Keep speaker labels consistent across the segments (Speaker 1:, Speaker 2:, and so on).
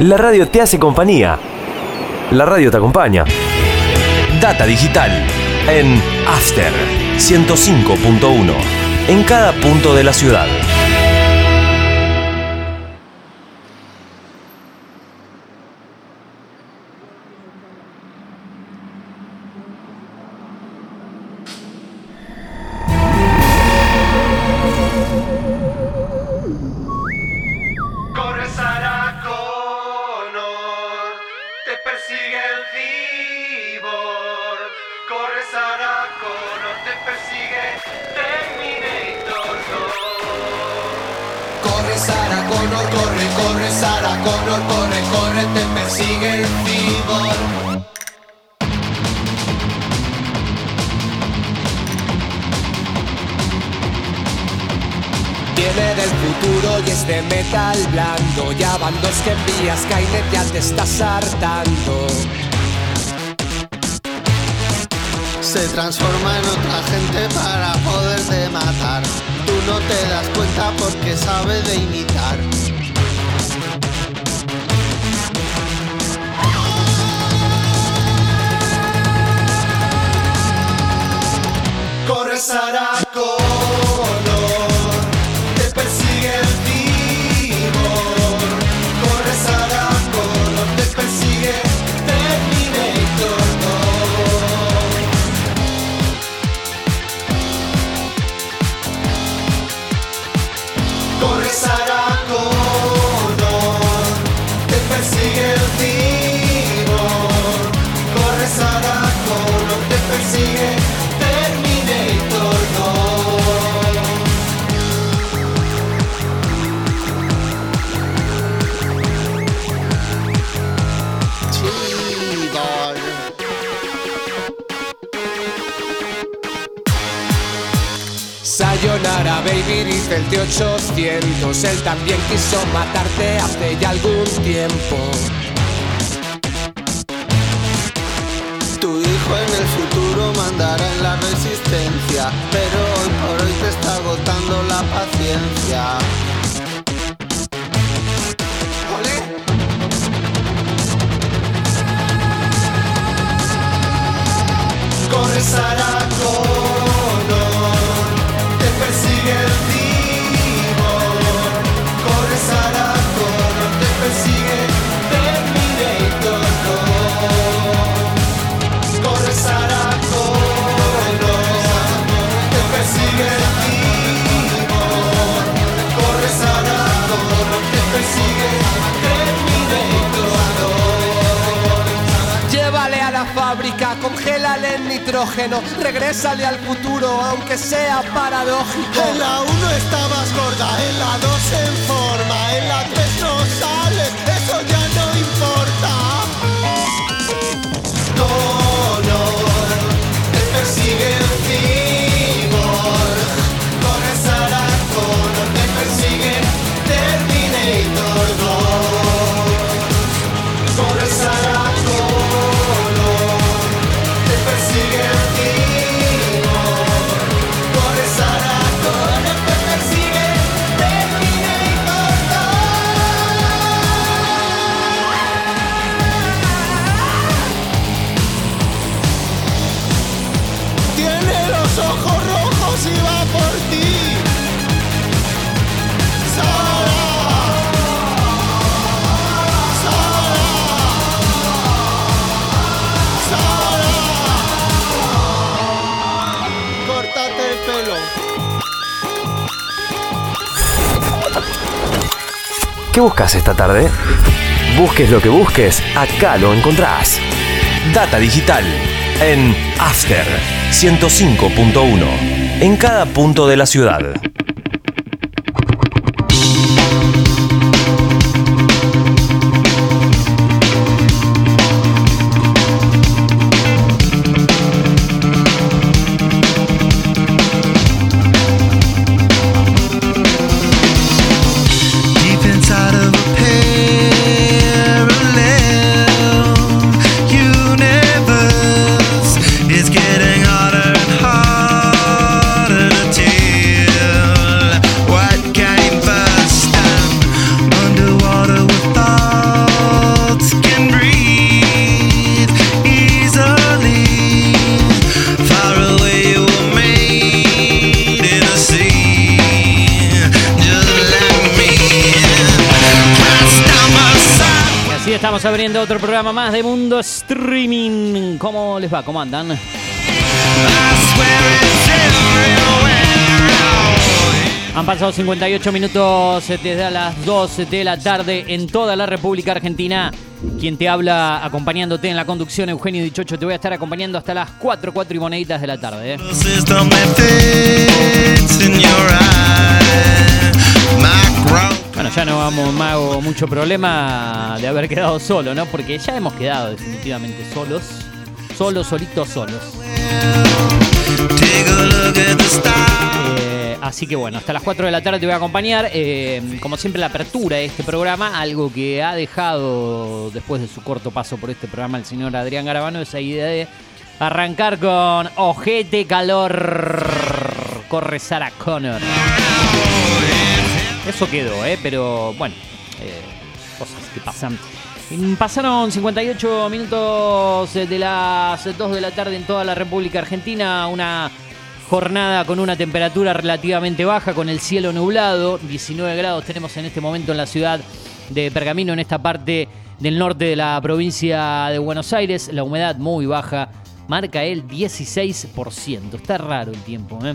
Speaker 1: La radio te hace compañía. La radio te acompaña. Data Digital en After 105.1 en cada punto de la ciudad.
Speaker 2: agotando la paciencia.
Speaker 3: libérale el nitrógeno, regrésale al futuro, aunque sea paradójico.
Speaker 2: En la 1 estabas gorda, en la 2 en forma, en la 3 no sales, eso ya no importa.
Speaker 1: ¿Qué buscas esta tarde? Busques lo que busques, acá lo encontrás. Data Digital en After 105.1, en cada punto de la ciudad.
Speaker 4: Abriendo otro programa más de Mundo Streaming. ¿Cómo les va? ¿Cómo andan? Han pasado 58 minutos desde las 12 de la tarde en toda la República Argentina. Quien te habla acompañándote en la conducción, Eugenio Dichocho, te voy a estar acompañando hasta las 4, 4 y moneditas de la tarde. ¿eh? Bueno, ya no vamos más hago mucho problema de haber quedado solo, ¿no? Porque ya hemos quedado definitivamente solos. Solos, solitos, solos. Eh, así que bueno, hasta las 4 de la tarde te voy a acompañar. Eh, como siempre, la apertura de este programa, algo que ha dejado después de su corto paso por este programa el señor Adrián Garabano, esa idea de arrancar con Ojete Calor. Corre Sarah Connor. Eso quedó, ¿eh? Pero bueno, eh, cosas que pasan. Pasaron 58 minutos de las 2 de la tarde en toda la República Argentina. Una jornada con una temperatura relativamente baja, con el cielo nublado. 19 grados tenemos en este momento en la ciudad de Pergamino, en esta parte del norte de la provincia de Buenos Aires. La humedad muy baja, marca el 16%. Está raro el tiempo, ¿eh?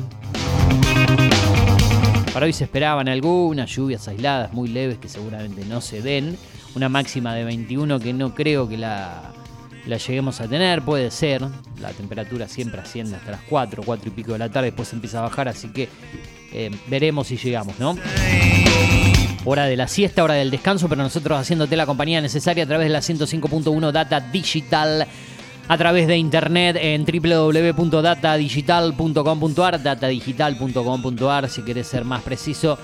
Speaker 4: Para hoy se esperaban algunas lluvias aisladas muy leves que seguramente no se den. Una máxima de 21 que no creo que la, lleguemos a tener, puede ser. La temperatura siempre asciende hasta las 4, 4 y pico de la tarde, después empieza a bajar, así que eh, veremos si llegamos, ¿no? Hora de la siesta, hora del descanso, pero nosotros haciéndote la compañía necesaria a través de la 105.1 Data Digital, a través de internet en www.datadigital.com.ar, datadigital.com.ar, si querés ser más preciso,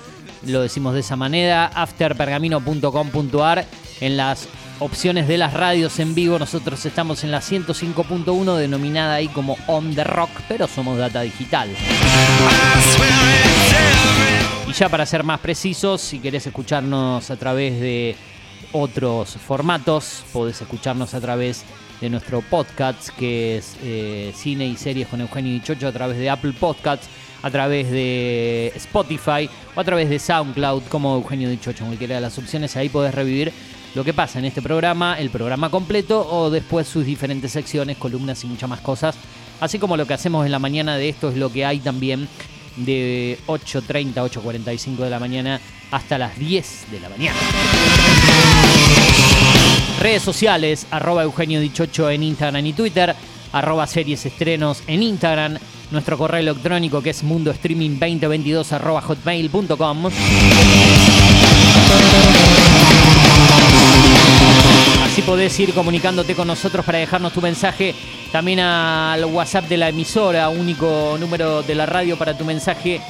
Speaker 4: lo decimos de esa manera, afterpergamino.com.ar, en las opciones de las radios en vivo, nosotros estamos en la 105.1, denominada ahí como On The Rock, pero somos Data Digital. Y ya para ser más precisos, si querés escucharnos a través de otros formatos, podés escucharnos a través de nuestro podcast, que es eh, Cine y Series con Eugenio Dichocho, a través de Apple Podcasts, a través de Spotify o a través de SoundCloud, como Eugenio Dichocho, en cualquiera de las opciones. Ahí podés revivir lo que pasa en este programa, el programa completo o después sus diferentes secciones, columnas y muchas más cosas. Así como lo que hacemos en la mañana de esto es lo que hay también de 8.30, 8.45 de la mañana hasta las 10 de la mañana. Redes sociales, arroba Eugenio Dichocho en Instagram y Twitter, arroba series estrenos en Instagram, nuestro correo electrónico que es mundostreaming2022 arroba hotmail.com. Así podés ir comunicándote con nosotros para dejarnos tu mensaje también al WhatsApp de la emisora, único número de la radio para tu mensaje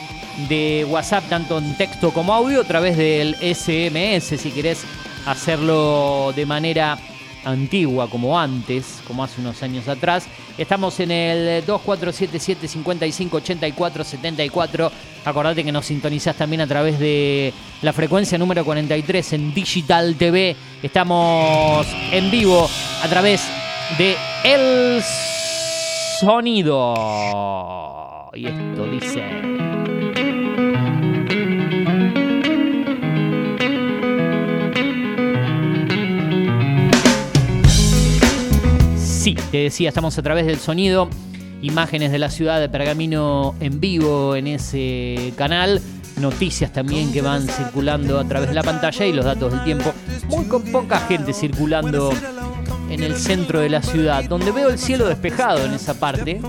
Speaker 4: de WhatsApp, tanto en texto como audio, a través del SMS, si querés hacerlo de manera antigua, como antes, como hace unos años atrás. Estamos en el 2477 5584 74. Acordate que nos sintonizás también a través de la frecuencia número 43 en Digital TV. Estamos en vivo a través de El Sonido. Y esto dice... Te decía, estamos a través del sonido, imágenes de la ciudad de Pergamino en vivo en ese canal, noticias también que van circulando a través de la pantalla y los datos del tiempo. Muy con poca gente circulando en el centro de la ciudad, donde veo el cielo despejado en esa parte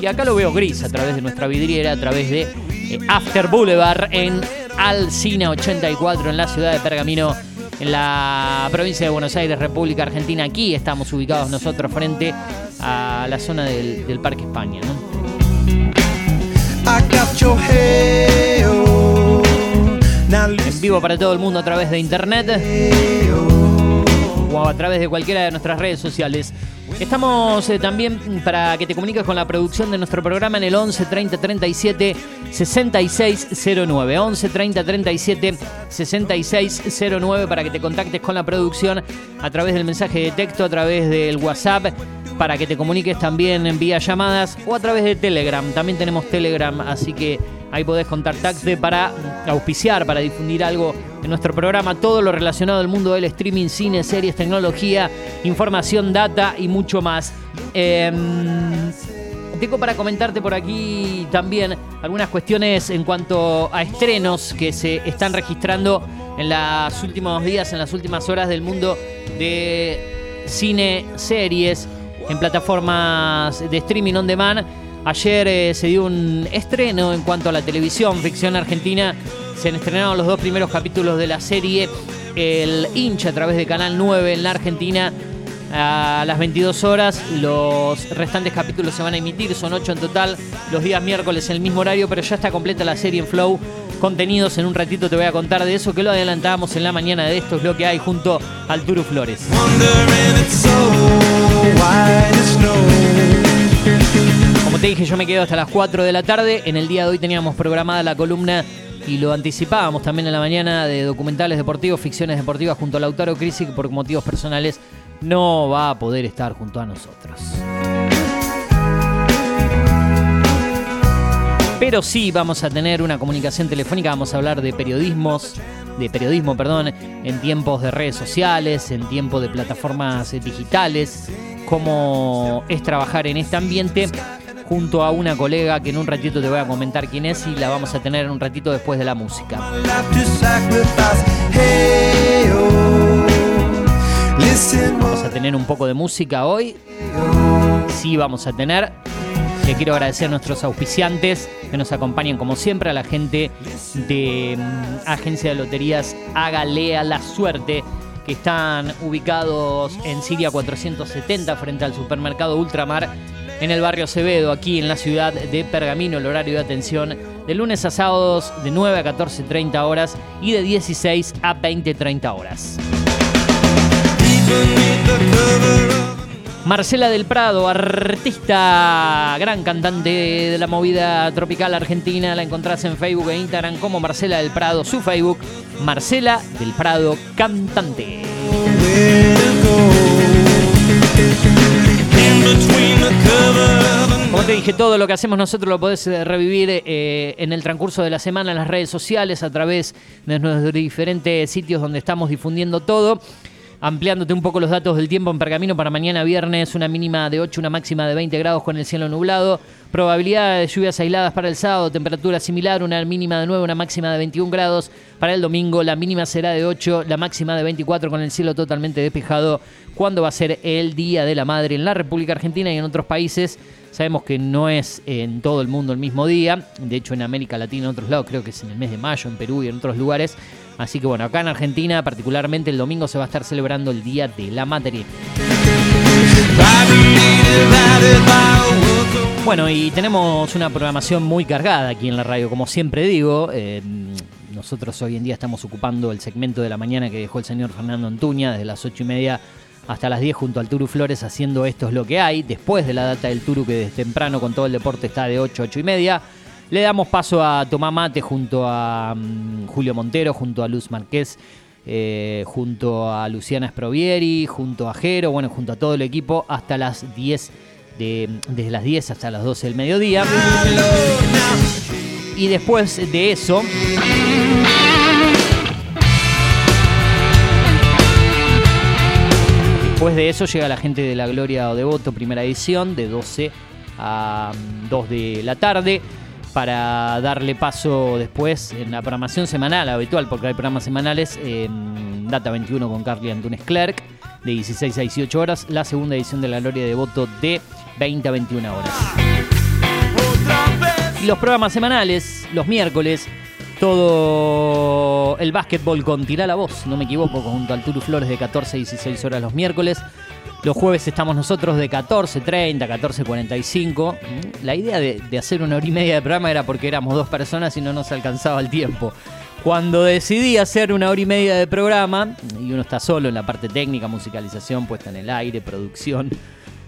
Speaker 4: y acá lo veo gris a través de nuestra vidriera, a través de eh, After Boulevard en Alcina 84 en la ciudad de Pergamino en la provincia de Buenos Aires, República Argentina. Aquí estamos ubicados nosotros frente a la zona del, Parque España. En vivo para todo el mundo a través de internet o a través de cualquiera de nuestras redes sociales. Estamos eh, también para que te comuniques con la producción de nuestro programa en el 11 30 37 6609. 11 30 37 6609 para que te contactes con la producción a través del mensaje de texto, a través del WhatsApp para que te comuniques también en vía llamadas o a través de Telegram. También tenemos Telegram, así que ahí podés contactarte para auspiciar, para difundir algo en nuestro programa. Todo lo relacionado al mundo del streaming, cine, series, tecnología, información, data y mucho más. Em, tengo para comentarte por aquí también algunas cuestiones en cuanto a estrenos que se están registrando en los últimos días, en las últimas horas del mundo de cine, series, en plataformas de streaming on demand. Ayer eh, se dio un estreno en cuanto a la televisión, ficción argentina. Se han estrenado los dos primeros capítulos de la serie El hincha a través de Canal 9 en la Argentina a las 22 horas. Los restantes capítulos se van a emitir, son 8 en total, los días miércoles en el mismo horario, pero ya está completa la serie en Flow. Contenidos, en un ratito te voy a contar de eso, que lo adelantábamos en la mañana de esto, es lo que hay junto al Turu Flores. Te dije, yo me quedo hasta las 4 de la tarde. En el día de hoy teníamos programada la columna y lo anticipábamos también en la mañana de documentales deportivos, ficciones deportivas junto a Lautaro Crisi, que por motivos personales no va a poder estar junto a nosotros. Pero sí vamos a tener una comunicación telefónica, vamos a hablar de periodismos, de periodismo, perdón, en tiempos de redes sociales, en tiempos de plataformas digitales, cómo es trabajar en este ambiente junto a una colega que en un ratito te voy a comentar quién es y la vamos a tener en un ratito después de la música. Vamos a tener un poco de música hoy. Sí, vamos a tener. Le quiero agradecer a nuestros auspiciantes que nos acompañan como siempre, a la gente de mm, Agencia de Loterías Hágale a la Suerte, que están ubicados en Siria 470 frente al supermercado Ultramar en el barrio Acevedo, aquí en la ciudad de Pergamino, el horario de atención de lunes a sábados de 9 a 14.30 horas y de 16 a 20.30 horas. Marcela del Prado, artista, gran cantante de la movida tropical argentina, la encontrás en Facebook e Instagram como Marcela del Prado, su Facebook, Marcela del Prado, cantante. Como te dije, todo lo que hacemos nosotros lo podés eh, revivir eh, en el transcurso de la semana en las redes sociales, a través de nuestros diferentes sitios donde estamos difundiendo todo ampliándote un poco los datos del tiempo en Pergamino para mañana viernes, una mínima de 8, una máxima de 20 grados con el cielo nublado, probabilidad de lluvias aisladas para el sábado, temperatura similar, una mínima de 9, una máxima de 21 grados, para el domingo la mínima será de 8, la máxima de 24 con el cielo totalmente despejado, cuando va a ser el Día de la Madre en la República Argentina y en otros países. Sabemos que no es en todo el mundo el mismo día, de hecho en América Latina, en otros lados, creo que es en el mes de mayo, en Perú y en otros lugares. Así que bueno, acá en Argentina, particularmente el domingo, se va a estar celebrando el Día de la Madre. Bueno, y tenemos una programación muy cargada aquí en la radio, como siempre digo. eh, nosotros hoy en día estamos ocupando el segmento de la mañana que dejó el señor Fernando Antuña, desde las 8 y media hasta las 10 junto al Turu Flores haciendo Esto es lo que hay, después de la data del Turu que desde temprano con todo el deporte está de 8 a 8 y media. Le damos paso a Tomá Mate junto a mm, Julio Montero, junto a Luz Marqués, eh, junto a Luciana Sprovieri, junto a Jero, bueno, junto a todo el equipo hasta las 10, de, desde las 10 hasta las 12 del mediodía. Y después de eso... Después de eso llega la gente de la Gloria o Devoto, primera edición, de 12 a mm, 2 de la tarde, para darle paso después en la programación semanal habitual, porque hay programas semanales, en Data 21 con Carly Antunes Clerk, de 16 a 18 horas, la segunda edición de la Gloria de Devoto de 20 a 21 horas. Y los programas semanales, los miércoles, todo el básquetbol con Tirá la Voz, no me equivoco, junto al Turu Flores de 14 a 16 horas los miércoles. Los jueves estamos nosotros de 14.30, 14.45. La idea de, de hacer una hora y media de programa era porque éramos dos personas y no nos alcanzaba el tiempo. Cuando decidí hacer una hora y media de programa, y uno está solo en la parte técnica, musicalización, puesta en el aire, producción,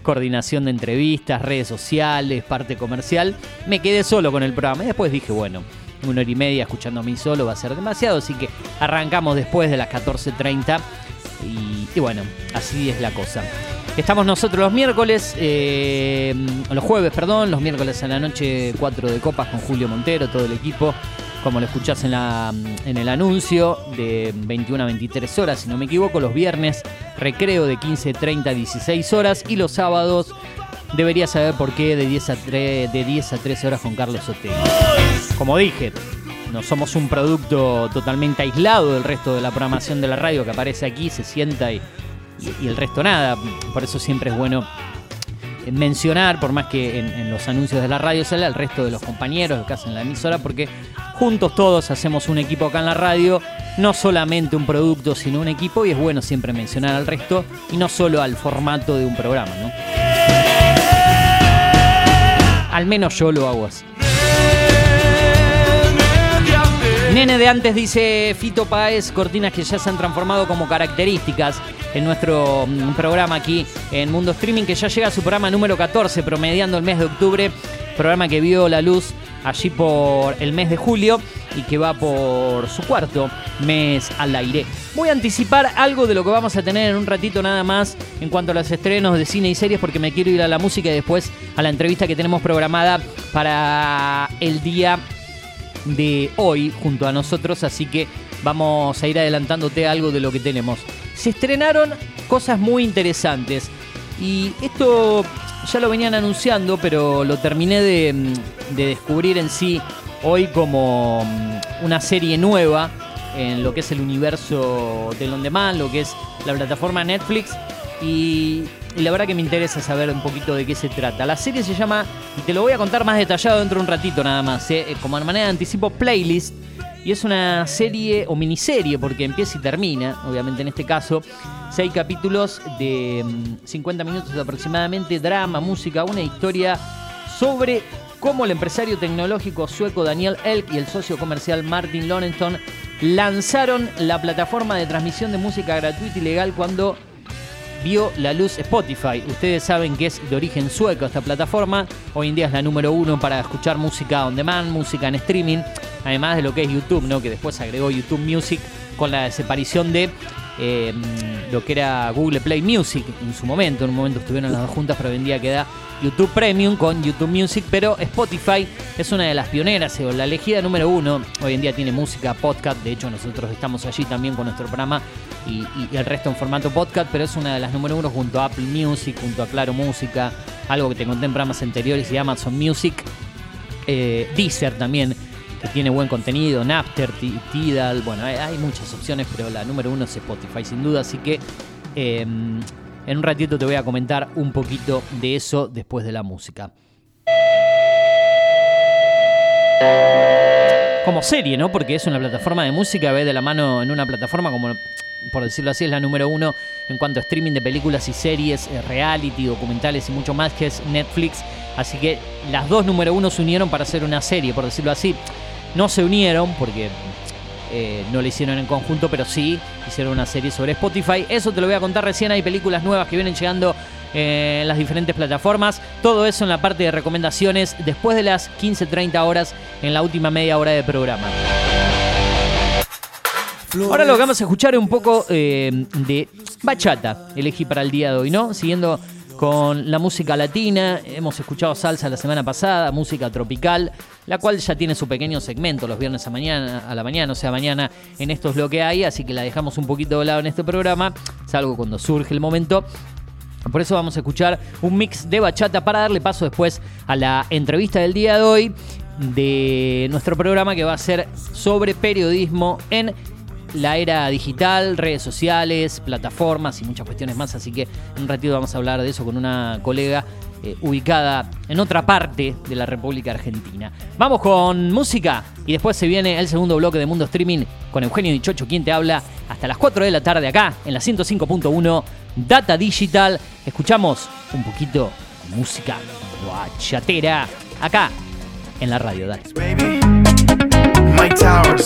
Speaker 4: coordinación de entrevistas, redes sociales, parte comercial, me quedé solo con el programa. Y después dije, bueno, una hora y media escuchando a mí solo va a ser demasiado, así que arrancamos después de las 14.30 y, y bueno, así es la cosa. Estamos nosotros los miércoles, eh, los jueves, perdón, los miércoles a la noche 4 de copas con Julio Montero, todo el equipo, como lo escuchás en, la, en el anuncio, de 21 a 23 horas, si no me equivoco, los viernes recreo de 15.30 a 16 horas y los sábados deberías saber por qué de 10 a 3, de 10 a 13 horas con Carlos Otero. Como dije, no somos un producto totalmente aislado del resto de la programación de la radio que aparece aquí, se sienta y, el resto nada. Por eso siempre es bueno mencionar, por más que en, en los anuncios de la radio sale al resto de los compañeros que hacen la emisora, porque juntos todos hacemos un equipo acá en la radio, no solamente un producto, sino un equipo, y es bueno siempre mencionar al resto y no solo al formato de un programa, ¿no? Al menos yo lo hago así. Nene de antes dice Fito Páez, cortinas que ya se han transformado como características en nuestro mm, programa aquí en Mundo Streaming, que ya llega a su programa número 14, promediando el mes de octubre, programa que vio la luz allí por el mes de julio y que va por su cuarto mes al aire. Voy a anticipar algo de lo que vamos a tener en un ratito nada más en cuanto a los estrenos de cine y series porque me quiero ir a la música y después a la entrevista que tenemos programada para el día de hoy junto a nosotros, así que vamos a ir adelantándote algo de lo que tenemos. Se estrenaron cosas muy interesantes y esto ya lo venían anunciando, pero lo terminé de, mm, de descubrir en sí hoy como mm, una serie nueva en lo que es el universo del On Demand, lo que es la plataforma Netflix y, la verdad que me interesa saber un poquito de qué se trata. La serie se llama, y te lo voy a contar más detallado dentro de un ratito nada más, ¿eh? como de manera de anticipo, Playlist. Y es una serie o miniserie, porque empieza y termina, obviamente en este caso. Seis capítulos de mm, 50 minutos aproximadamente, drama, música, una historia sobre cómo el empresario tecnológico sueco Daniel Elk y el socio comercial Martin Lorenton lanzaron la plataforma de transmisión de música gratuita y legal cuando vio la luz Spotify. Ustedes saben que es de origen sueco esta plataforma. Hoy en día es la número uno para escuchar música on demand, música en streaming. Además de lo que es YouTube, ¿no? Que después agregó YouTube Music con la desaparición de eh, lo que era Google Play Music en su momento. En un momento estuvieron las dos juntas, pero hoy en día queda YouTube Premium con YouTube Music. Pero Spotify es una de las pioneras, o la elegida número uno. Hoy en día tiene música, podcast. De hecho, nosotros estamos allí también con nuestro programa y, y- y el resto en formato podcast. Pero es una de las número uno junto a Apple Music, junto a Claro Música, algo que te conté en programas anteriores y Amazon Music. Eh, Deezer también, que tiene buen contenido, Napster, Ti- Tidal, bueno, hay, muchas opciones, pero la número uno es Spotify, sin duda, así que eh, en un ratito te voy a comentar un poquito de eso después de la música. Como serie, ¿no? Porque es una plataforma de música, ve de la mano en una plataforma como, por decirlo así, es la número uno en cuanto a streaming de películas y series, eh, reality, documentales y mucho más, que es Netflix. Así que las dos número uno se unieron para hacer una serie, por decirlo así. No se unieron porque eh, no lo hicieron en conjunto, pero sí hicieron una serie sobre Spotify. Eso te lo voy a contar recién. Hay películas nuevas que vienen llegando eh, en las diferentes plataformas. Todo eso en la parte de recomendaciones después de las 15-30 horas en la última media hora de programa. Ahora lo que vamos a escuchar es un poco eh, de bachata, elegí para el día de hoy, ¿no? Siguiendo con la música latina, hemos escuchado salsa la semana pasada, música tropical, la cual ya tiene su pequeño segmento los viernes a, mañana, a la mañana, o sea, mañana en esto es lo que hay, así que la dejamos un poquito de lado en este programa, salvo cuando surge el momento. Por eso vamos a escuchar un mix de bachata para darle paso después a la entrevista del día de hoy de nuestro programa que va a ser sobre periodismo en la era digital, redes sociales, plataformas y muchas cuestiones más. Así que en un ratito vamos a hablar de eso con una colega eh, ubicada en otra parte de la República Argentina. Vamos con música y después se viene el segundo bloque de Mundo Streaming con Eugenio Dichocho, quien te habla hasta las 4 de la tarde acá en la 105.1 Data Digital. Escuchamos un poquito de música bachatera acá en la radio. Dale.
Speaker 5: Towers,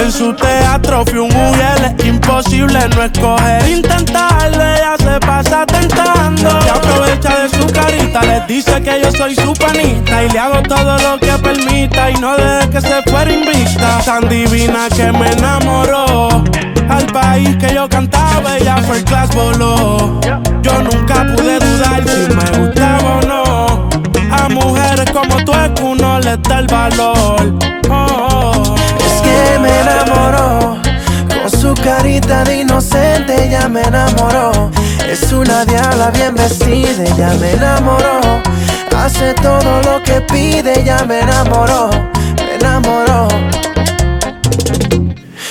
Speaker 6: En su teatro fui un mujer, imposible no escoger. Intentarlo, ella se pasa tentando. Se aprovecha de su carita, les dice que yo soy su panita. Y le hago todo lo que permita y no deje que se fuera invicta. Tan divina que me enamoró. Al país que yo cantaba, ella fue class voló. Yo nunca pude dudar si me gustaba o no. A mujeres como tú es que uno les da el valor. Oh.
Speaker 5: Es que me enamoró. Con su carita de inocente ya me enamoró. Es una diabla bien vestida, ya me enamoró. Hace todo lo que pide, ya me enamoró. Me enamoró.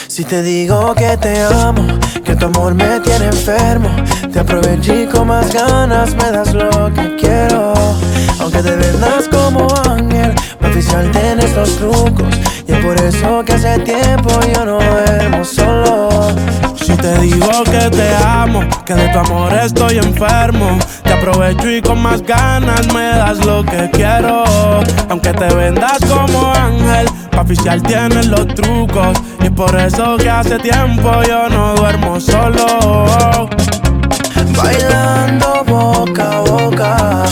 Speaker 5: Si te digo que te amo, que tu amor me tiene enfermo, te aproveché con más ganas me das lo que quiero. Aunque te vendas como ángel, mi oficial tienes los trucos. Y es por eso que hace tiempo yo no duermo solo.
Speaker 6: Si te digo que te amo, que de tu amor estoy enfermo, te aprovecho y con más ganas me das lo que quiero. Aunque te vendas como ángel, pa' oficial tienes los trucos. Y por eso que hace tiempo yo no duermo solo.
Speaker 5: Bailando boca a boca,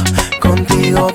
Speaker 5: contigo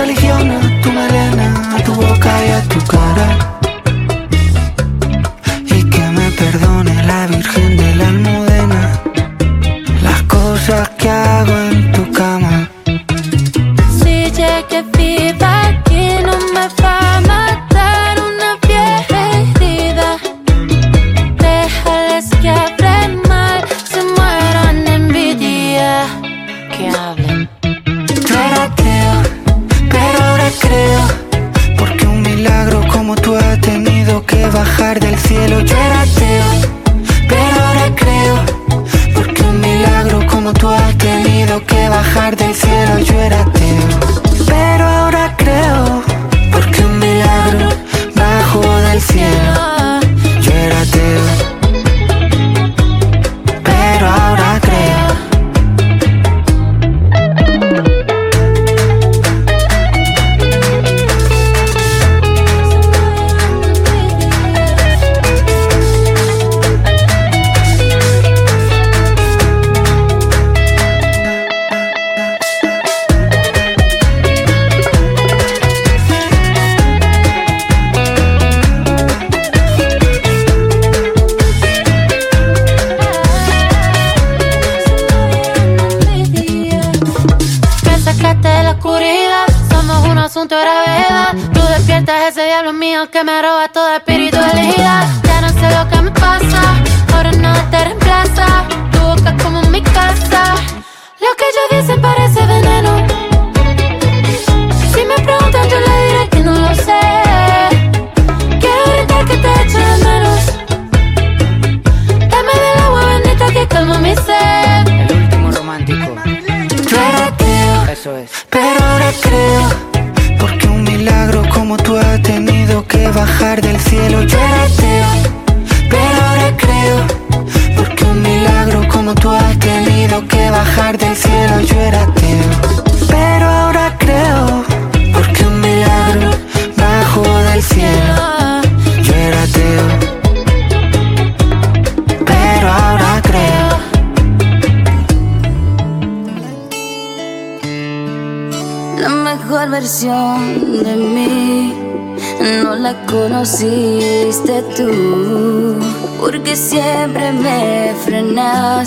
Speaker 7: religión a tu melena, a tu boca y a tu cara. Y que me perdone la Virgen de la Almudena Las cosas que hago en tu cama.
Speaker 8: Si llegué viva aquí no me va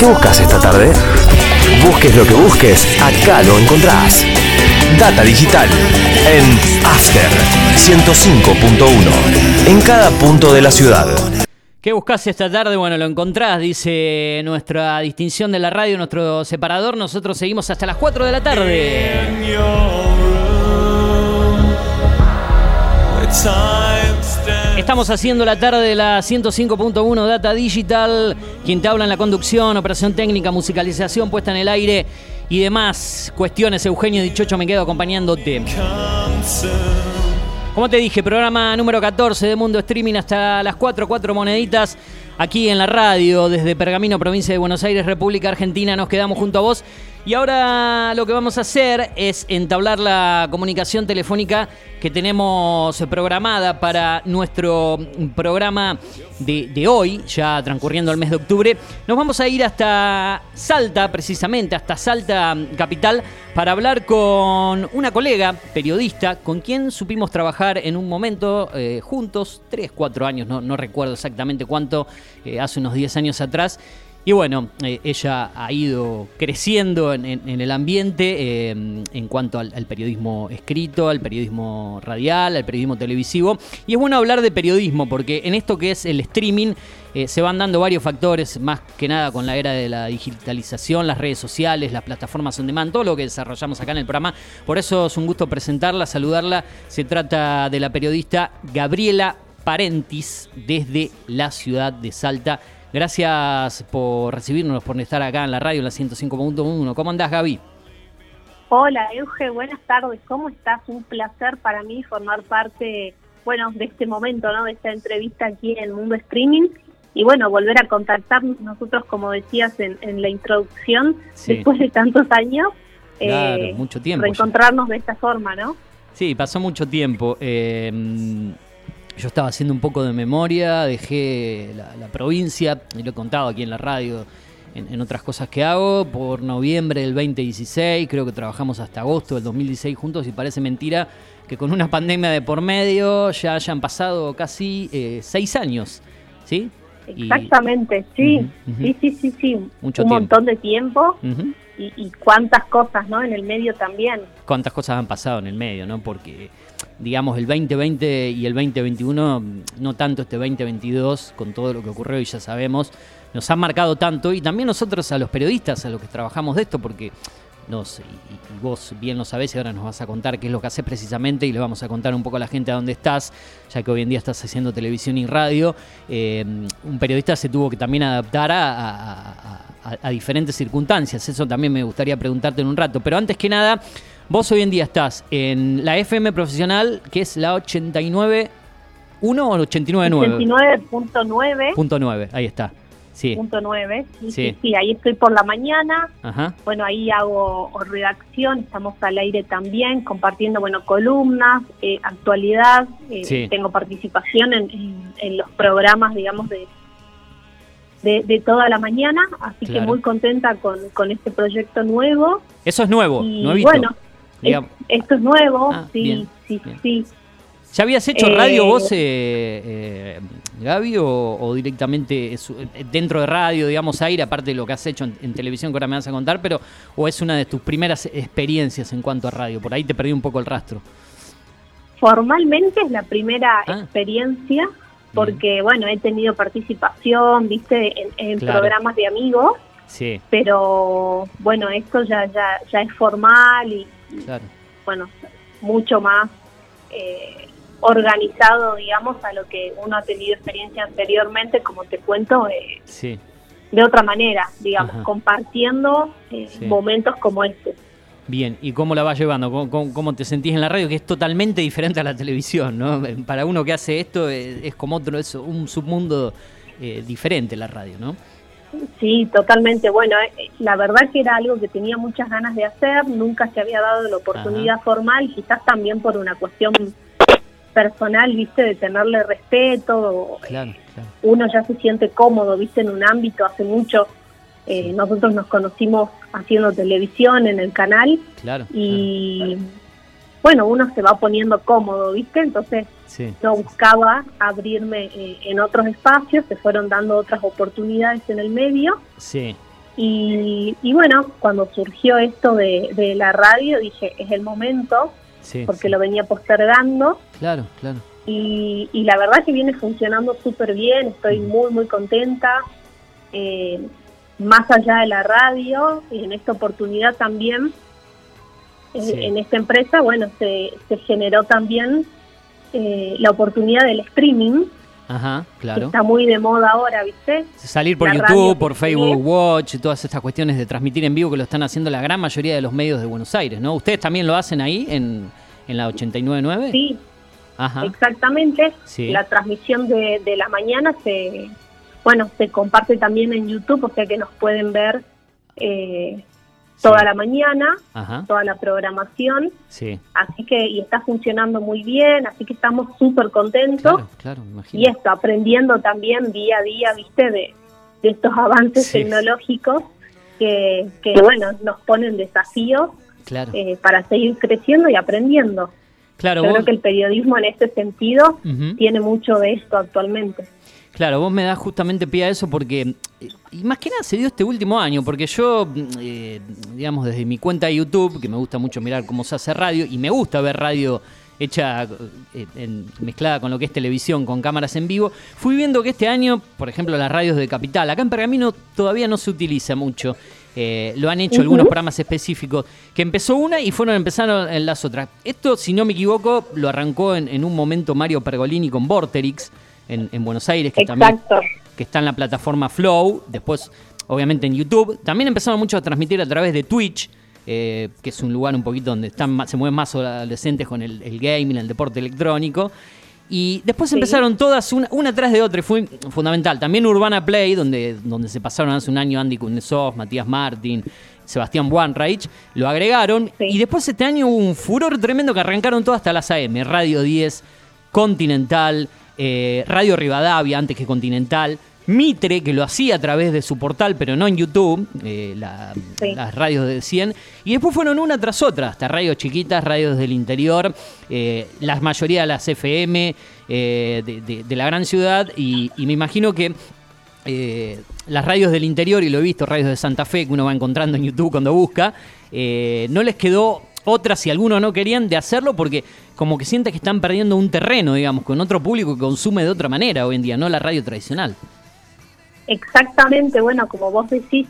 Speaker 1: ¿Qué buscas esta tarde? Busques lo que busques, acá lo encontrás. Data digital en After 105.1 en cada punto de la ciudad.
Speaker 4: ¿Qué buscas esta tarde? Bueno, lo encontrás, dice nuestra distinción de la radio, nuestro separador. Nosotros seguimos hasta las 4 de la tarde. Estamos haciendo la tarde de la 105.1 Data Digital. Quien te habla en la conducción, operación técnica, musicalización, puesta en el aire y demás cuestiones. Eugenio Dichocho me quedo acompañándote. Como te dije, programa número 14 de Mundo Streaming hasta las 4, 4 moneditas. Aquí en la radio, desde Pergamino, provincia de Buenos Aires, República Argentina, nos quedamos junto a vos. Y ahora lo que vamos a hacer es entablar la comunicación telefónica que tenemos programada para nuestro programa de, hoy, ya transcurriendo el mes de octubre. Nos vamos a ir hasta Salta, precisamente, hasta Salta Capital, para hablar con una colega periodista con quien supimos trabajar en un momento eh, juntos, 3, 4 años, no, no recuerdo exactamente cuánto, eh, hace unos 10 años atrás. Y bueno, eh, ella ha ido creciendo en, el ambiente eh, en cuanto al, al periodismo escrito, al periodismo radial, al periodismo televisivo. Y es bueno hablar de periodismo porque en esto que es el streaming eh, se van dando varios factores, más que nada con la era de la digitalización, las redes sociales, las plataformas on demand, todo lo que desarrollamos acá en el programa. Por eso es un gusto presentarla, saludarla. Se trata de la periodista Gabriela Parentis desde la ciudad de Salta. Gracias por recibirnos, por estar acá en la radio, en la 105.1. ¿Cómo andás, Gaby?
Speaker 9: Hola, Euge, buenas tardes. ¿Cómo estás? Un placer para mí formar parte, bueno, de este momento, ¿no? De esta entrevista aquí en el Mundo Streaming. Y bueno, volver a contactarnos nosotros, como decías en, en la introducción,
Speaker 4: Sí.
Speaker 9: después de tantos años,
Speaker 4: Claro,
Speaker 9: eh,
Speaker 4: mucho tiempo. ya.
Speaker 9: reencontrarnos de esta forma, ¿no?
Speaker 4: Sí, pasó mucho tiempo. Eh, yo estaba haciendo un poco de memoria, dejé la, la provincia, y lo he contado aquí en la radio, en, en otras cosas que hago, por noviembre del 2016, creo que trabajamos hasta agosto del 2016 juntos y parece mentira que con una pandemia de por medio ya hayan pasado casi eh, seis años, ¿sí? Y-
Speaker 9: Exactamente, sí, sí, sí, sí, sí.
Speaker 4: Mucho
Speaker 9: Un
Speaker 4: tiempo.
Speaker 9: montón de tiempo y, y cuántas cosas, ¿no? En el medio también.
Speaker 4: cuántas cosas han pasado en el medio, ¿no? Porque, digamos, el 2020 y el 2021, no tanto este 2022, con todo lo que ocurrió y ya sabemos, nos han marcado tanto. Y también nosotros a los periodistas, a los que trabajamos de esto, porque nos, y, y vos bien lo sabés y ahora nos vas a contar qué es lo que haces precisamente y le vamos a contar un poco a la gente a dónde estás, ya que hoy en día estás haciendo televisión y radio. Eh, un periodista se tuvo que también adaptar a, diferentes circunstancias, eso también me gustaría preguntarte en un rato, pero antes que nada, vos hoy en día estás en la FM profesional, que es la 89.1 o 89.9.
Speaker 9: 89.9.
Speaker 4: Punto 9, ahí está. Sí.
Speaker 9: punto nueve. Sí,
Speaker 4: Sí.
Speaker 9: sí, sí, ahí estoy por la mañana.
Speaker 4: Ajá.
Speaker 9: Bueno, ahí hago redacción, estamos al aire también, compartiendo, bueno, columnas, eh, actualidad, eh,
Speaker 4: Sí.
Speaker 9: tengo participación en, en- en los programas, digamos, de, de, de toda la mañana, así que muy contenta con, con este proyecto nuevo.
Speaker 4: Eso es nuevo,
Speaker 9: Y
Speaker 4: nuevito.
Speaker 9: bueno,
Speaker 4: Digamos.
Speaker 9: esto es nuevo,
Speaker 4: Ah,
Speaker 9: sí,
Speaker 4: bien,
Speaker 9: sí,
Speaker 4: bien.
Speaker 9: sí.
Speaker 4: ¿Ya habías hecho
Speaker 9: Eh,
Speaker 4: radio vos, eh, eh, Gaby, o, o directamente es- eh, dentro de radio, digamos, aire, aparte de lo que has hecho en, en televisión que ahora me vas a contar, pero o es una de tus primeras experiencias en cuanto a radio? Por ahí te perdí un poco el rastro.
Speaker 9: Formalmente es la primera
Speaker 4: Ah.
Speaker 9: experiencia, porque, bueno, he tenido participación, viste, en, en
Speaker 4: Claro.
Speaker 9: programas de amigos,
Speaker 4: Sí,
Speaker 9: pero bueno, esto ya, ya, ya es formal y,
Speaker 4: claro.
Speaker 9: bueno, mucho más eh, organizado, digamos, a lo que uno ha tenido experiencia anteriormente, como te cuento, eh,
Speaker 4: Sí,
Speaker 9: de otra manera, digamos,
Speaker 4: Ajá.
Speaker 9: compartiendo eh,
Speaker 4: Sí.
Speaker 9: momentos como este.
Speaker 4: bien. ¿Y cómo la vas llevando? ¿Cómo, cómo- cómo te sentís en la radio? Que es totalmente diferente a la televisión, ¿no? Para uno que hace esto es, es como otro, es un submundo eh, diferente la radio, ¿no?
Speaker 9: Sí, totalmente. Bueno, eh, la verdad que era algo que tenía muchas ganas de hacer, nunca se había dado la oportunidad formal, quizás también por una cuestión personal, viste, de tenerle respeto,
Speaker 4: Claro, claro.
Speaker 9: uno ya se siente cómodo, viste, en un ámbito hace mucho. eh, nosotros nos conocimos haciendo televisión en el canal
Speaker 4: Claro.
Speaker 9: y bueno, uno se va poniendo cómodo, viste, entonces
Speaker 4: Sí.
Speaker 9: no buscaba abrirme eh, en otros espacios, se fueron dando otras oportunidades en el medio.
Speaker 4: Sí.
Speaker 9: Y, y bueno, cuando surgió esto de, de la radio, dije, es el momento,
Speaker 4: Sí,
Speaker 9: porque lo venía postergando.
Speaker 4: Claro, claro.
Speaker 9: Y, y la verdad que viene funcionando súper bien, estoy muy, muy contenta. Eh, más allá de la radio, y en esta oportunidad también, eh,
Speaker 4: Sí.
Speaker 9: en esta empresa, bueno, se, se generó también eh, la oportunidad del streaming,
Speaker 4: Ajá,
Speaker 9: que
Speaker 4: claro.
Speaker 9: está muy de moda ahora, ¿viste?
Speaker 4: Salir por
Speaker 9: La
Speaker 4: YouTube, por Facebook
Speaker 9: tenés.
Speaker 4: Watch, todas estas cuestiones de transmitir en vivo que lo están haciendo la gran mayoría de los medios de Buenos Aires, ¿no? ¿Ustedes también lo hacen ahí en, en la 89.9?
Speaker 9: Sí,
Speaker 4: Ajá.
Speaker 9: Exactamente.
Speaker 4: Sí.
Speaker 9: La transmisión de, de la mañana se, bueno, se comparte también en YouTube, o sea que nos pueden ver eh, toda
Speaker 4: Sí.
Speaker 9: la mañana,
Speaker 4: Ajá.
Speaker 9: toda la programación.
Speaker 4: Sí.
Speaker 9: Así que, y está funcionando muy bien, así que estamos súper contentos.
Speaker 4: Claro, claro, me imagino.
Speaker 9: Y esto, aprendiendo también día a día, viste, de, de estos avances
Speaker 4: Sí.
Speaker 9: tecnológicos que, que, bueno, nos ponen desafíos
Speaker 4: Claro.
Speaker 9: eh, para seguir creciendo y aprendiendo.
Speaker 4: Claro,
Speaker 9: Yo
Speaker 4: vos,
Speaker 9: creo que el periodismo en este sentido tiene mucho de esto actualmente.
Speaker 4: Claro, vos me das justamente pie a eso porque, y más que nada se dio este último año, porque yo, eh, digamos, desde mi cuenta de YouTube, que me gusta mucho mirar cómo se hace radio, y me gusta ver radio hecha eh, en- mezclada con lo que es televisión, con cámaras en vivo, fui viendo que este año, por ejemplo, las radios de Capital, acá en Pergamino todavía no se utiliza mucho. eh, lo han hecho algunos programas específicos, que empezó una y fueron empezaron en las otras. Esto, si no me equivoco, lo arrancó en, en un momento Mario Pergolini con Vorterix en, en Buenos Aires, que también que está en la plataforma Flow, después obviamente en YouTube. También empezaron mucho a transmitir a través de Twitch, eh, que es un lugar un poquito donde están más- se mueven más adolescentes con el, el gaming, el deporte electrónico. Y después
Speaker 9: Sí.
Speaker 4: empezaron todas una, una tras de otra y fue fundamental. También Urbana Play, donde, donde se pasaron hace un año Andy Kuznetsov, Matías Martín, Sebastián Wanreich, lo agregaron.
Speaker 9: Sí.
Speaker 4: Y después este año hubo un furor tremendo que arrancaron todas hasta las AM, Radio 10, Continental, eh, Radio Rivadavia antes que Continental, Mitre, que lo hacía a través de su portal, pero no en YouTube, eh, la-
Speaker 9: Sí.
Speaker 4: las radios de 100, y después fueron una tras otra, hasta radios chiquitas, radios del interior, eh, la mayoría de las FM eh, de, de- de la gran ciudad, y, y me imagino que las radios del interior, y lo he visto, radios de Santa Fe, que uno va encontrando en YouTube cuando busca, no les quedó otra, si algunos no querían, de hacerlo porque como que sienten que están perdiendo un terreno, digamos, con otro público que consume de otra manera hoy en día, no la radio tradicional.
Speaker 9: Exactamente, bueno, como vos decís,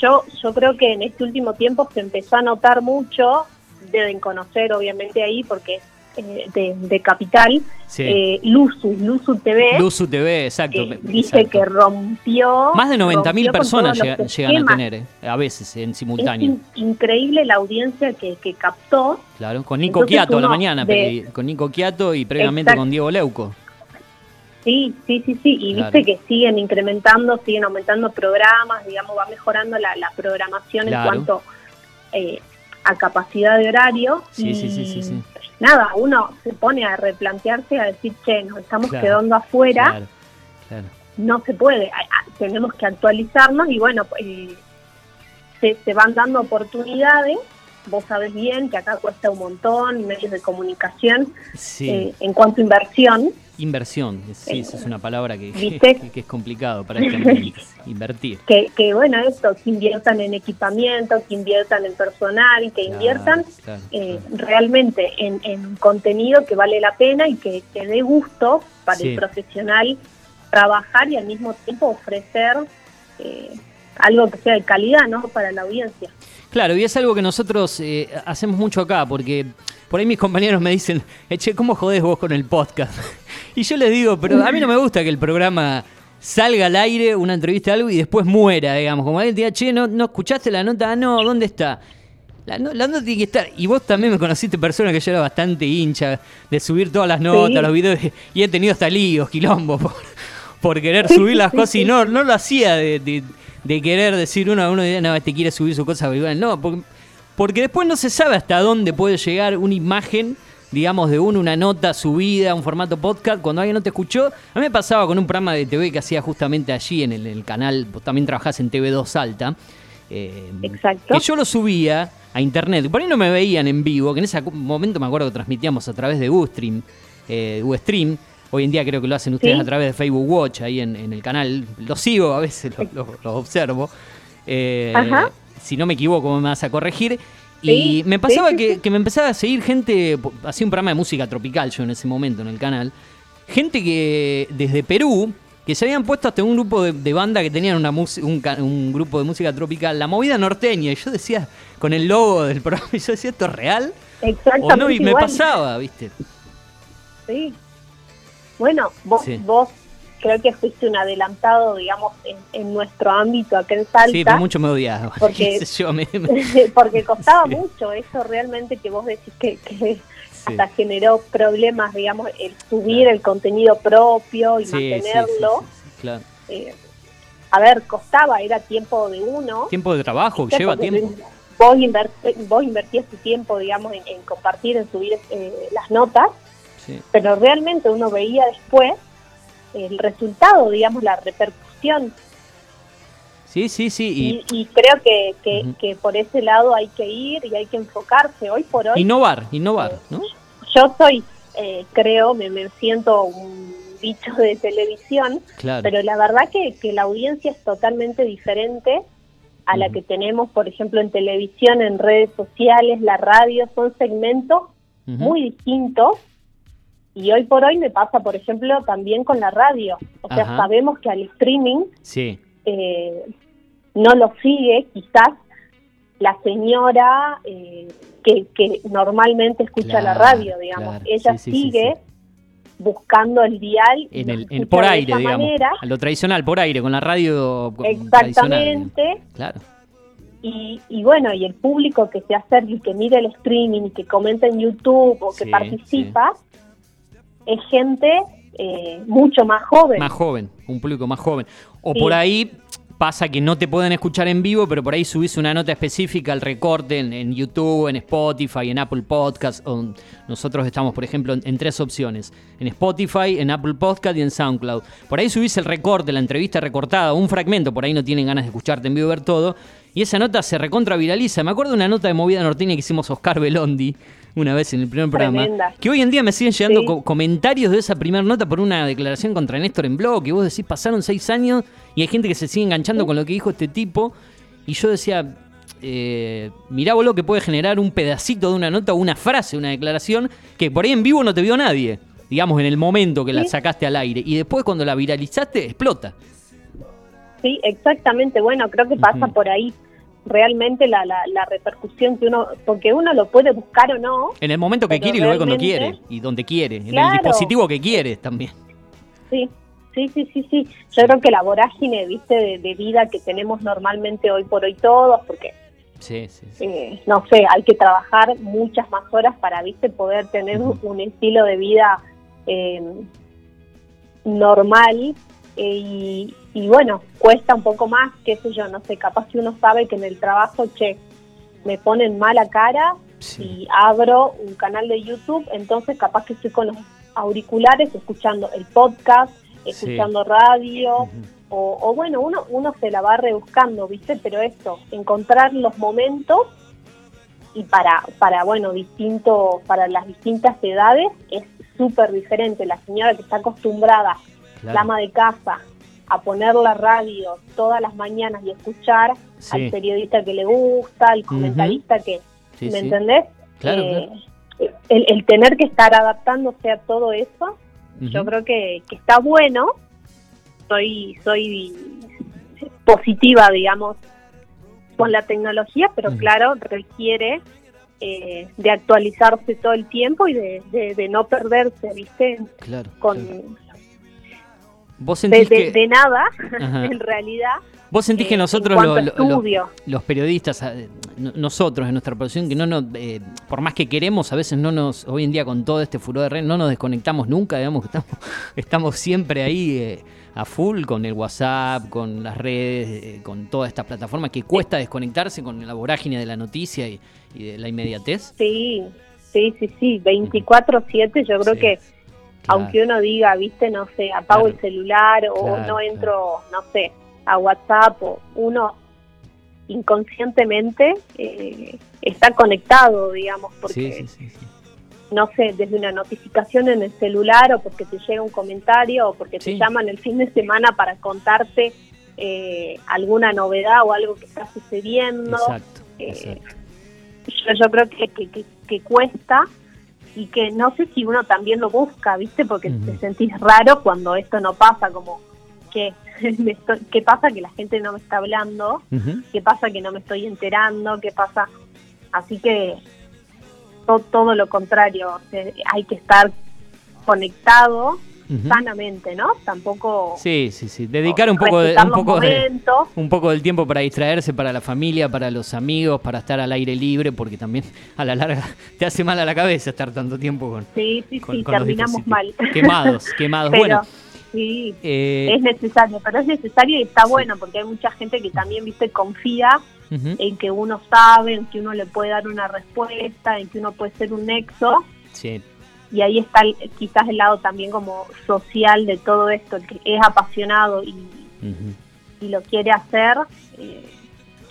Speaker 9: yo, yo creo que en este último tiempo se empezó a notar mucho, deben conocer obviamente ahí porque eh, de, de Capital,
Speaker 4: Sí.
Speaker 9: eh, Luzu, Luzu TV,
Speaker 4: Luzu TV, exacto. me-
Speaker 9: dice
Speaker 4: exacto.
Speaker 9: que rompió...
Speaker 4: Más de 90.000
Speaker 9: rompió con
Speaker 4: personas llegan a tener, eh, a veces, en
Speaker 9: Es
Speaker 4: simultáneo.
Speaker 9: in- increíble la audiencia que, que captó.
Speaker 4: Claro, con Nico Quiato a la mañana,
Speaker 9: de-
Speaker 4: con Nico Quiato y previamente
Speaker 9: Exacto.
Speaker 4: con Diego Leuco.
Speaker 9: Sí, sí, sí, sí. Y
Speaker 4: Claro.
Speaker 9: viste que siguen incrementando, siguen aumentando programas, digamos, va mejorando la, la programación
Speaker 4: Claro.
Speaker 9: en cuanto eh, a capacidad de horario.
Speaker 4: Sí,
Speaker 9: y
Speaker 4: sí, sí, sí, sí.
Speaker 9: Nada, uno se pone a replantearse, a decir, che, nos estamos
Speaker 4: Claro,
Speaker 9: quedando afuera,
Speaker 4: Claro, claro.
Speaker 9: no se puede, tenemos que actualizarnos y bueno, eh, se, se van dando oportunidades. Vos sabés bien que acá cuesta un montón, medios de comunicación,
Speaker 4: Sí.
Speaker 9: eh, en cuanto a inversión.
Speaker 4: Inversión, sí, esa es una palabra que,
Speaker 9: ¿Viste?
Speaker 4: que, que es complicado para este. Invertir.
Speaker 9: que, que bueno, esto, que inviertan en equipamiento, que inviertan en personal, que inviertan
Speaker 4: claro,
Speaker 9: eh, realmente en, en contenido que vale la pena y que, que dé gusto para
Speaker 4: Sí.
Speaker 9: el profesional trabajar y al mismo tiempo ofrecer eh, algo que sea de calidad, ¿no? Para la audiencia.
Speaker 4: Claro, y es algo que nosotros eh, hacemos mucho acá, porque por ahí mis compañeros me dicen, "Eh, che, ¿cómo jodés vos con el podcast? Y yo les digo, pero a mí no me gusta que el programa salga al aire, una entrevista, algo, y después muera, digamos. Como alguien te diga, che, ¿no, no escuchaste la nota? Ah, no, ¿dónde está? La, no- la nota tiene que estar. Y vos también me conociste persona que yo era bastante hincha de subir todas las notas,
Speaker 9: Sí.
Speaker 4: los videos, y he tenido hasta líos, quilombo, por, por querer
Speaker 9: Sí,
Speaker 4: subir las cosas y no, no lo hacía de, de- de querer decir uno a uno, no, este quiere subir su cosa, pero igual no, porque, porque después no se sabe hasta dónde puede llegar una imagen, digamos, de uno, una nota subida, un formato podcast, cuando alguien no te escuchó. A mí me pasaba con un programa de TV que hacía justamente allí en el, canal, vos también trabajás en TV2 Salta. eh,
Speaker 9: Exacto.
Speaker 4: que yo lo subía a internet. Por ahí no me veían en vivo, que en ese momento me acuerdo que transmitíamos a través de Ustream, eh, Ustream. Hoy en día creo que lo hacen ustedes
Speaker 9: Sí.
Speaker 4: a través de Facebook Watch, ahí en, en el canal. Lo sigo, a veces lo, lo- lo observo. Eh,
Speaker 9: Ajá.
Speaker 4: si no me equivoco, me vas a corregir. Y me pasaba
Speaker 9: sí,
Speaker 4: que, me empezaba a seguir gente, hacía un programa de música tropical yo en ese momento en el canal, gente que desde Perú, que se habían puesto hasta un grupo de, de banda que tenían una un, un grupo de música tropical, la movida norteña, y yo decía, con el logo del programa, y yo decía, ¿esto es real?
Speaker 9: Exactamente.
Speaker 4: O no, y me
Speaker 9: igual.
Speaker 4: pasaba, ¿viste?
Speaker 9: Sí. Bueno, vos,
Speaker 4: Sí.
Speaker 9: vos creo que fuiste un adelantado, digamos, en, en nuestro ámbito acá en Salta.
Speaker 4: Sí, pero mucho me odiaba.
Speaker 9: Porque-
Speaker 4: qué sé yo, me- me-
Speaker 9: porque costaba
Speaker 4: Sí.
Speaker 9: mucho eso realmente que vos decís que, que
Speaker 4: Sí.
Speaker 9: hasta generó problemas, digamos, el subir el contenido propio y
Speaker 4: Sí,
Speaker 9: mantenerlo.
Speaker 4: sí, claro.
Speaker 9: Eh, a ver, costaba, era tiempo de uno.
Speaker 4: Tiempo de trabajo, lleva tiempo.
Speaker 9: Vos, vos invertías tu tiempo, digamos, en, en compartir, en subir eh, las notas,
Speaker 4: Sí.
Speaker 9: pero realmente uno veía después el resultado, digamos, la repercusión.
Speaker 4: Sí, sí, sí. Y,
Speaker 9: Y, y creo que, que, por ese lado hay que ir y hay que enfocarse. Hoy por hoy,
Speaker 4: innovar, innovar, ¿no?
Speaker 9: yo soy, eh, creo, me, me siento un bicho de televisión,
Speaker 4: Claro.
Speaker 9: pero la verdad que, que la audiencia es totalmente diferente a la que tenemos, por ejemplo, en televisión, en redes sociales, la radio, son segmentos muy distintos. Y hoy por hoy me pasa, por ejemplo, también con la radio. O sea, sabemos que al streaming
Speaker 4: Sí,
Speaker 9: eh, no lo sigue quizás la señora eh, que, que normalmente escucha la radio, digamos.
Speaker 4: claro.
Speaker 9: Ella
Speaker 4: Sí, sí, sí,
Speaker 9: sigue buscando el dial
Speaker 4: en el, en- por aire, digamos.
Speaker 9: manera.
Speaker 4: Lo tradicional, por aire, con la radio.
Speaker 9: Exactamente.
Speaker 4: Claro.
Speaker 9: Y, y bueno, y el público que se acerca y que mira el streaming y que comenta en YouTube o que
Speaker 4: Sí,
Speaker 9: participa es gente eh, mucho más joven.
Speaker 4: Más joven, un público más joven. O
Speaker 9: Sí.
Speaker 4: por ahí pasa que no te pueden escuchar en vivo, pero por ahí subís una nota específica al recorte en, en YouTube, en Spotify, en Apple Podcast. o- nosotros estamos, por ejemplo, en, en tres opciones. En Spotify, en Apple Podcast y en SoundCloud. Por ahí subís el recorte, la entrevista recortada, un fragmento, por ahí no tienen ganas de escucharte en vivo ver todo. Y esa nota se recontra viraliza. Me acuerdo de una nota de movida norteña que hicimos Oscar Belondi una vez en el primer programa.
Speaker 9: Tremenda.
Speaker 4: Que hoy en día me siguen llegando
Speaker 9: Sí.
Speaker 4: co- comentarios de esa primera nota por una declaración contra Néstor en blog. Que vos decís, pasaron seis años y hay gente que se sigue enganchando con lo que dijo este tipo. Y yo decía, eh, mirá vos lo que puede generar un pedacito de una nota o una frase, una declaración, que por ahí en vivo no te vio nadie. Digamos, en el momento que la sacaste al aire. Y después cuando la viralizaste, explota.
Speaker 9: Sí, exactamente. Bueno, creo que pasa por ahí realmente la, la, la repercusión que uno, porque uno lo puede buscar o no.
Speaker 4: En el momento que quiere y lo ve cuando quiere. Y donde quiere. En el dispositivo que quiere también.
Speaker 9: Sí, sí, sí, sí, sí. Yo creo que la vorágine, viste, de, de vida que tenemos normalmente hoy por hoy todos, porque
Speaker 4: Sí, sí, sí.
Speaker 9: eh, no sé, hay que trabajar muchas más horas para, viste, poder tener un, un estilo de vida eh, normal y, y bueno, cuesta un poco más, qué sé yo, no sé, capaz que uno sabe que en el trabajo, che, me ponen mala cara y abro un canal de YouTube, entonces capaz que estoy con los auriculares escuchando el podcast, escuchando radio, o, o bueno, uno, uno se la va rebuscando, ¿viste? Pero esto, encontrar los momentos y para, para bueno, distinto, para las distintas edades es súper diferente. La señora que está acostumbrada,
Speaker 4: Claro.
Speaker 9: la ama de casa, a poner la radio todas las mañanas y escuchar
Speaker 4: Sí.
Speaker 9: al periodista que le gusta, al comentarista que,
Speaker 4: Sí,
Speaker 9: ¿me
Speaker 4: sí.
Speaker 9: entendés?
Speaker 4: Claro,
Speaker 9: Eh, El, el tener que estar adaptándose a todo eso, yo creo que, que está bueno. Soy, soy positiva, digamos, con la tecnología, pero claro, requiere eh, de actualizarse todo el tiempo y de, de- de no perderse, ¿viste?
Speaker 4: Claro.
Speaker 9: Con,
Speaker 4: Vos sentís
Speaker 9: de-
Speaker 4: que...
Speaker 9: de nada,
Speaker 4: Ajá.
Speaker 9: en realidad.
Speaker 4: Vos sentís que
Speaker 9: eh,
Speaker 4: nosotros, lo- los periodistas, eh, no- nosotros en nuestra profesión, que no nos, eh, por más que queremos, a veces no nos, hoy en día con todo este furor de red, no nos desconectamos nunca, digamos que estamos, estamos siempre ahí eh, a full con el WhatsApp, con las redes, eh, con todas estas plataformas que cuesta desconectarse con la vorágine de la noticia y, y de la inmediatez.
Speaker 9: Sí, sí, sí, sí, 24/7 yo creo
Speaker 4: Sí,
Speaker 9: que aunque uno diga, viste, no sé, apago el celular o
Speaker 4: Claro,
Speaker 9: no entro, no sé, a WhatsApp o uno inconscientemente eh, está conectado, digamos, porque
Speaker 4: Sí, sí, sí, sí.
Speaker 9: no sé, desde una notificación en el celular o porque te llega un comentario o porque te llaman el fin de semana para contarte eh, alguna novedad o algo que está sucediendo.
Speaker 4: Exacto,
Speaker 9: Eh,
Speaker 4: exacto.
Speaker 9: yo, yo creo que, que, que- que cuesta y que no sé si uno también lo busca, ¿viste? Porque te sentís raro cuando esto no pasa, como que ¿qué pasa que la gente no me está hablando?
Speaker 4: Ujú.
Speaker 9: ¿Qué pasa que no me estoy enterando? ¿Qué pasa? Así que to- todo lo contrario, o sea, hay que estar conectado
Speaker 4: Ujú.
Speaker 9: sanamente, ¿no? Tampoco
Speaker 4: Sí, sí, sí. Dedicar un poco, de, un poco de, un poco del tiempo para distraerse, para la familia, para los amigos, para estar al aire libre, porque también a la larga te hace mal a la cabeza estar tanto tiempo con,
Speaker 9: Sí, sí,
Speaker 4: con-
Speaker 9: sí,
Speaker 4: con
Speaker 9: terminamos mal.
Speaker 4: Quemados, quemados.
Speaker 9: Pero,
Speaker 4: bueno,
Speaker 9: sí,
Speaker 4: eh,
Speaker 9: es necesario, pero es necesario y está bueno porque hay mucha gente que también, viste, confía
Speaker 4: ujú,
Speaker 9: en que uno sabe, en que uno le puede dar una respuesta, en que uno puede ser un nexo
Speaker 4: sí,
Speaker 9: y ahí está el- quizás el lado también como social de todo esto, el que es apasionado y, y lo quiere hacer, eh,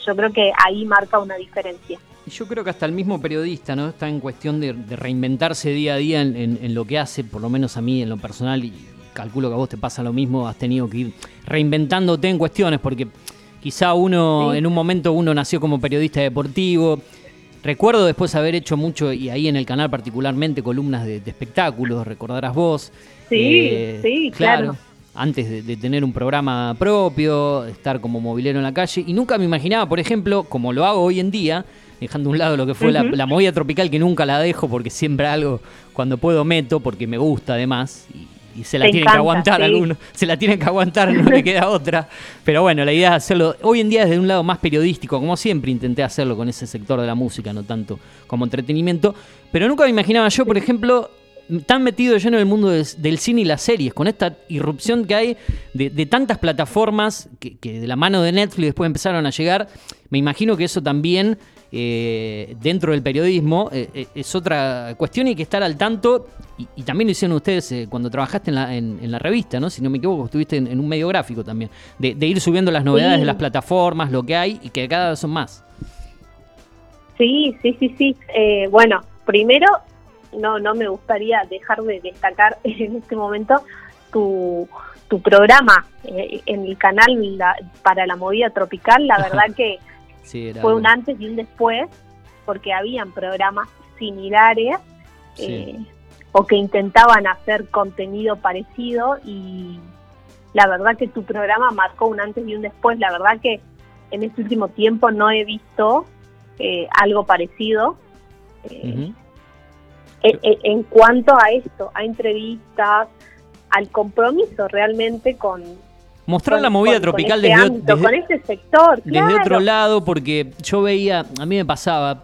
Speaker 9: yo creo que ahí marca una diferencia.
Speaker 4: Y Yo creo que hasta el mismo periodista, ¿no? Está en cuestión de, de reinventarse día a día en, en- en lo que hace, por lo menos a mí en lo personal, y calculo que a vos te pasa lo mismo, has tenido que ir reinventándote en cuestiones, porque quizá uno,
Speaker 9: Sí.
Speaker 4: en un momento uno nació como periodista deportivo. Recuerdo después haber hecho mucho, y ahí en el canal particularmente, columnas de, de espectáculos, recordarás vos.
Speaker 9: Sí, sí, claro.
Speaker 4: Antes de, de tener un programa propio, estar como movilero en la calle. Y nunca me imaginaba, por ejemplo, como lo hago hoy en día, dejando a un lado lo que fue la, la movida tropical, que nunca la dejo porque siempre algo, cuando puedo, meto, porque me gusta además. Y, y se la
Speaker 9: Te
Speaker 4: tienen
Speaker 9: encanta,
Speaker 4: que aguantar
Speaker 9: sí.
Speaker 4: algunos. Se la tienen que aguantar, no le queda otra. Pero bueno, la idea es hacerlo. Hoy en día desde un lado más periodístico, como siempre intenté hacerlo con ese sector de la música, no tanto como entretenimiento. Pero nunca me imaginaba yo, por ejemplo, tan metido lleno en el mundo del cine y las series, con esta irrupción que hay de, de tantas plataformas que, que de la mano de Netflix después empezaron a llegar. Me imagino que eso también eh, dentro del periodismo eh, eh, es otra cuestión y hay que estar al tanto. Y, y también lo hicieron ustedes eh, cuando trabajaste en la, en, en la revista, ¿no? Si no me equivoco, estuviste en, en un medio gráfico también. De, de ir subiendo las novedades
Speaker 9: Sí.
Speaker 4: de las plataformas, lo que hay y que cada vez son más.
Speaker 9: Sí, sí, sí, sí. Eh, bueno, primero, no, no me gustaría dejar de destacar en este momento tu, tu programa eh, en el canal la- para la movida tropical. La verdad que
Speaker 4: Sí, era
Speaker 9: fue un antes y un después, porque habían programas similares
Speaker 4: Sí.
Speaker 9: eh, o que intentaban hacer contenido parecido y la verdad que tu programa marcó un antes y un después. La verdad que en este último tiempo no he visto eh, algo parecido. eh, en, en- en cuanto a esto, a entrevistas, al compromiso realmente con,
Speaker 4: Mostrar
Speaker 9: con-
Speaker 4: la movida
Speaker 9: con- con
Speaker 4: tropical
Speaker 9: este
Speaker 4: desde,
Speaker 9: ámbito,
Speaker 4: desde-
Speaker 9: con sector.
Speaker 4: desde otro lado, porque yo veía, a mí me pasaba,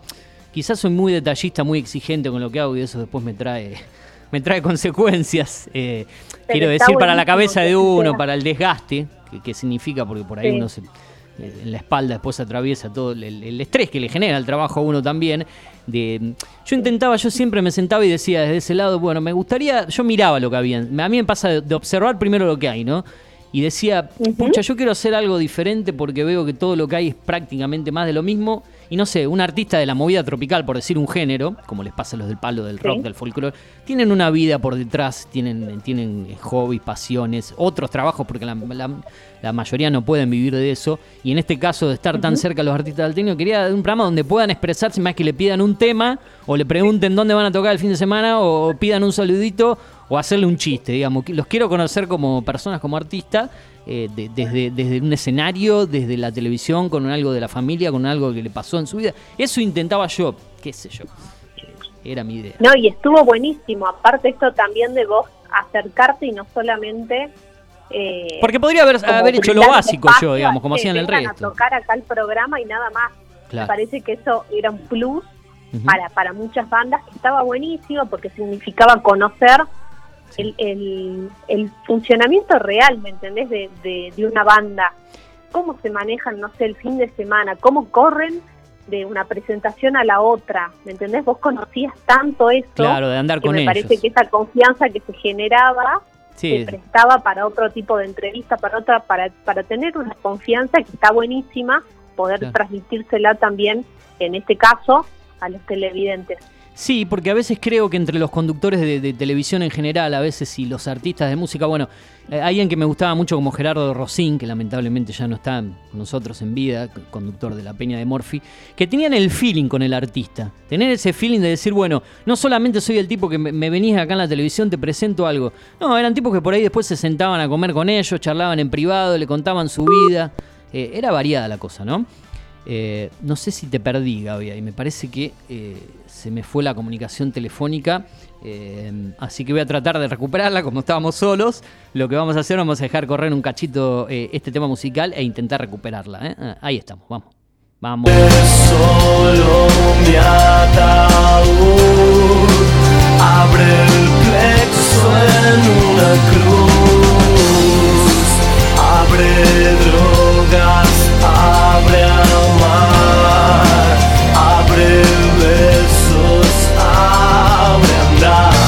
Speaker 4: quizás soy muy detallista, muy exigente con lo que hago y eso después me trae me trae consecuencias. eh, quiero decir, para la cabeza de uno, para el desgaste, que, que significa, porque por ahí
Speaker 9: Sí.
Speaker 4: uno se, eh, en la espalda después atraviesa todo el, el estrés que le genera el trabajo a uno también. De, yo intentaba, yo siempre me sentaba y decía desde ese lado, bueno, me gustaría, yo miraba lo que había. A mí me pasa de, de observar primero lo que hay, ¿no? Y decía, pucha, yo quiero hacer algo diferente porque veo que todo lo que hay es prácticamente más de lo mismo. Y no sé, un artista de la movida tropical, por decir un género, como les pasa a los del palo, del rock,
Speaker 9: Sí.
Speaker 4: del folclore, tienen una vida por detrás, tienen, tienen eh, hobbies, pasiones, otros trabajos, porque la, la- la mayoría no pueden vivir de eso. Y en este caso, de estar tan cerca de los artistas del tenio, quería un programa donde puedan expresarse más que le pidan un tema, o le pregunten dónde van a tocar el fin de semana, o pidan un saludito, o hacerle un chiste, digamos. Los quiero conocer como personas, como artistas, eh, de- desde, desde un escenario, desde la televisión, con algo de la familia, con algo que le pasó en su vida. Eso intentaba yo, qué sé yo. Eh, Era mi idea.
Speaker 9: No, y estuvo buenísimo. Aparte esto también de vos acercarte y no solamente... eh,
Speaker 4: Porque podría haber, haber hecho lo básico yo, digamos, como hacían el resto.
Speaker 9: a tocar acá el programa y nada más.
Speaker 4: Claro.
Speaker 9: Me parece que eso era un plus para, para muchas bandas que estaba buenísimo porque significaba conocer el, el, el funcionamiento real, ¿me entendés? De, de, de una banda. Cómo se manejan, no sé, el fin de semana, cómo corren de una presentación a la otra, ¿me entendés? Vos conocías tanto esto
Speaker 4: Claro, de andar
Speaker 9: que
Speaker 4: con
Speaker 9: me
Speaker 4: ellos.
Speaker 9: parece que esa confianza que se generaba
Speaker 4: Sí.
Speaker 9: se prestaba para otro tipo de entrevista, para otra, para, para tener una confianza que está buenísima, poder
Speaker 4: Claro.
Speaker 9: transmitírsela también, en este caso, a los televidentes.
Speaker 4: Sí, porque a veces creo que entre los conductores de, televisión en general, a veces y los artistas de música, bueno, eh, alguien que me gustaba mucho como Gerardo Rosín, que lamentablemente ya no está con nosotros en vida, conductor de La Peña de Morphy, que tenían el feeling con el artista. Tener ese feeling de decir, bueno, no solamente soy el tipo que me, me venís acá en la televisión, te presento algo. No, eran tipos que por ahí después se sentaban a comer con ellos, charlaban en privado, le contaban su vida. Eh, era variada la cosa, ¿no? Eh, no sé si te perdí, Gaby, y me parece que se me fue la comunicación telefónica. eh, así que voy a tratar de recuperarla como estábamos solos. Lo que vamos a hacer, vamos a dejar correr un cachito eh, este tema musical e intentar recuperarla. ¿eh? Ah, Ahí estamos, vamos. Vamos.
Speaker 10: Solo mi ataúd abre el plexo en una cruz. Abre drogas, abre amar, abre besos, abre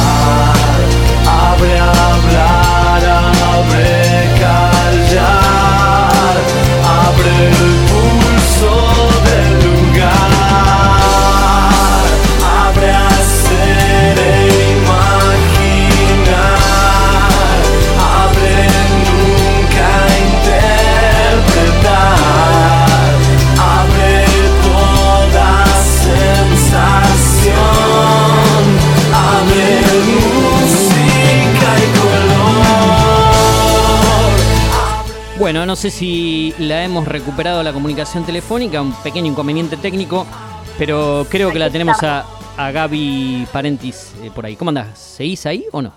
Speaker 4: sé si la hemos recuperado la comunicación telefónica, un pequeño inconveniente técnico, pero creo que la tenemos a, a Gaby Parentis eh, por ahí. ¿Cómo andás? ¿Seguís ahí o no?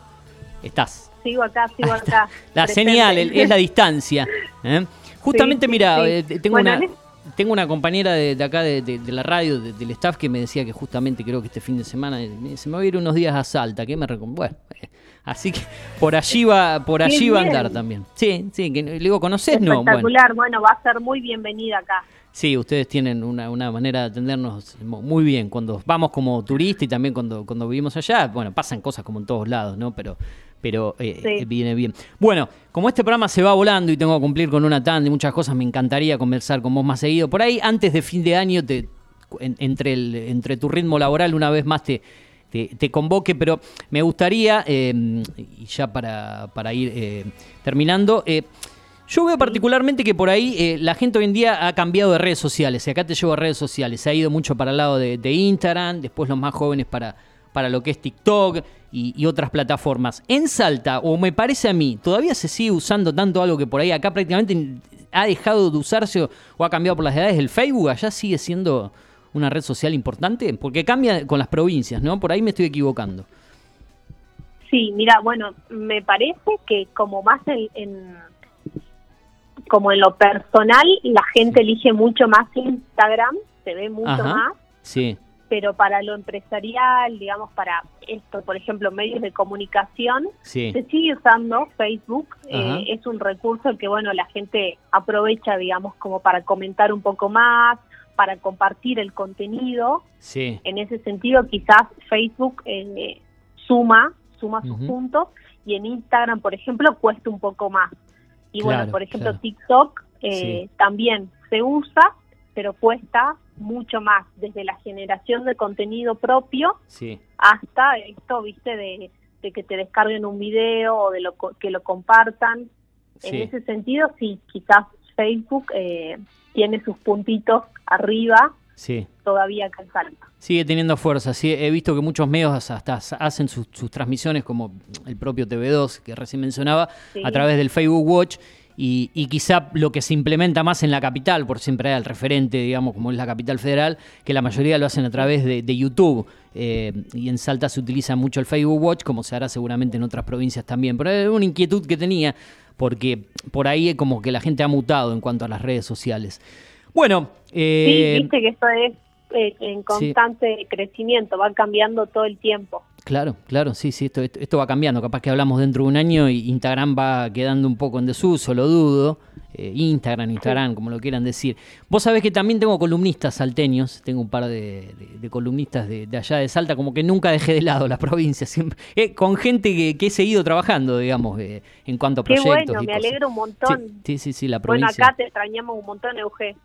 Speaker 4: ¿Estás?
Speaker 9: Sigo acá, sigo acá.
Speaker 4: La
Speaker 9: presente.
Speaker 4: señal es la distancia. ¿eh? Justamente,
Speaker 9: Sí,
Speaker 4: mira,
Speaker 9: sí.
Speaker 4: eh, tengo,
Speaker 9: Bueno,
Speaker 4: una, tengo una compañera de, de acá de, de- de la radio, de- del staff, que me decía que justamente creo que este fin de semana eh, se me va a ir unos días a Salta. que me recom- Bueno, eh, así que por allí va, por allí va a andar también. Sí, sí, que le digo, ¿conocés? No, bueno.
Speaker 9: Espectacular, bueno. va a ser muy bienvenida acá.
Speaker 4: Sí, ustedes tienen una, una manera de atendernos mu- muy bien. Cuando vamos como turista y también cuando, cuando vivimos allá, bueno, pasan cosas como en todos lados, ¿no? Pero, pero eh,
Speaker 9: Sí.
Speaker 4: eh, viene bien. Bueno, como este programa se va volando y tengo que cumplir con una tanda y muchas cosas, me encantaría conversar con vos más seguido. Por ahí, antes de fin de año, te, en- entre, el, entre tu ritmo laboral, una vez más te, te, te convoque, pero me gustaría, eh, y ya para, para ir eh, terminando, yo veo particularmente que por ahí eh, la gente hoy en día ha cambiado de redes sociales. Y acá te llevo a redes sociales. Se ha ido mucho para el lado de, de Instagram, después los más jóvenes para, para lo que es TikTok y, y otras plataformas. En Salta, o me parece a mí, todavía se sigue usando tanto algo que por ahí acá prácticamente ha dejado de usarse o, o ha cambiado por las edades. El Facebook allá sigue siendo una red social importante porque cambia con las provincias, ¿no? Por ahí me estoy equivocando.
Speaker 9: Sí, mira, bueno, me parece que como más en, en- como en lo personal, la gente elige mucho más Instagram, se ve mucho
Speaker 4: Ajá.
Speaker 9: más,
Speaker 4: Sí.
Speaker 9: Pero para lo empresarial, digamos, para esto, por ejemplo, medios de comunicación,
Speaker 4: Sí.
Speaker 9: se sigue usando Facebook. Eh, es un recurso que, bueno, la gente aprovecha, digamos, como para comentar un poco más, para compartir el contenido.
Speaker 4: Sí.
Speaker 9: En ese sentido, quizás Facebook eh, suma, suma sus puntos y en Instagram, por ejemplo, cuesta un poco más. Y
Speaker 4: Claro,
Speaker 9: bueno, por ejemplo,
Speaker 4: claro.
Speaker 9: TikTok eh, también se usa, pero cuesta mucho más, desde la generación de contenido propio
Speaker 4: Sí.
Speaker 9: hasta esto, viste, de, de que te descarguen un video o de lo, que lo compartan.
Speaker 4: Sí.
Speaker 9: En ese sentido, sí, quizás Facebook eh, tiene sus puntitos arriba
Speaker 4: Sí.
Speaker 9: todavía falta.
Speaker 4: Sigue teniendo fuerza. Sí, he visto que muchos medios hasta hacen sus, sus transmisiones, como el propio TV2 que recién mencionaba,
Speaker 9: Sí.
Speaker 4: a través del Facebook Watch. Y, y quizá lo que se implementa más en la capital, por siempre hay el referente, digamos, como es la capital federal, que la mayoría lo hacen a través de, de YouTube. Eh, y en Salta se utiliza mucho el Facebook Watch, como se hará seguramente en otras provincias también. Pero es una inquietud que tenía, porque por ahí es como que la gente ha mutado en cuanto a las redes sociales. Bueno, eh,
Speaker 9: sí, viste que esto es eh, en constante crecimiento, va cambiando todo el tiempo.
Speaker 4: Claro, claro, sí, sí, esto, esto, esto va cambiando. Capaz que hablamos dentro de un año y Instagram va quedando un poco en desuso, lo dudo. Eh, Instagram, Instagram, como lo quieran decir. Vos sabés que también tengo columnistas salteños, tengo un par de, de- de columnistas de, de allá de Salta, como que nunca dejé de lado la provincia, siempre, eh, con gente que, que he seguido trabajando, digamos, eh, en cuanto a
Speaker 9: Qué
Speaker 4: proyectos.
Speaker 9: bueno,
Speaker 4: y
Speaker 9: me
Speaker 4: cosas.
Speaker 9: alegro un montón.
Speaker 4: Sí, sí, sí, la
Speaker 9: bueno, acá te extrañamos un montón, Euge.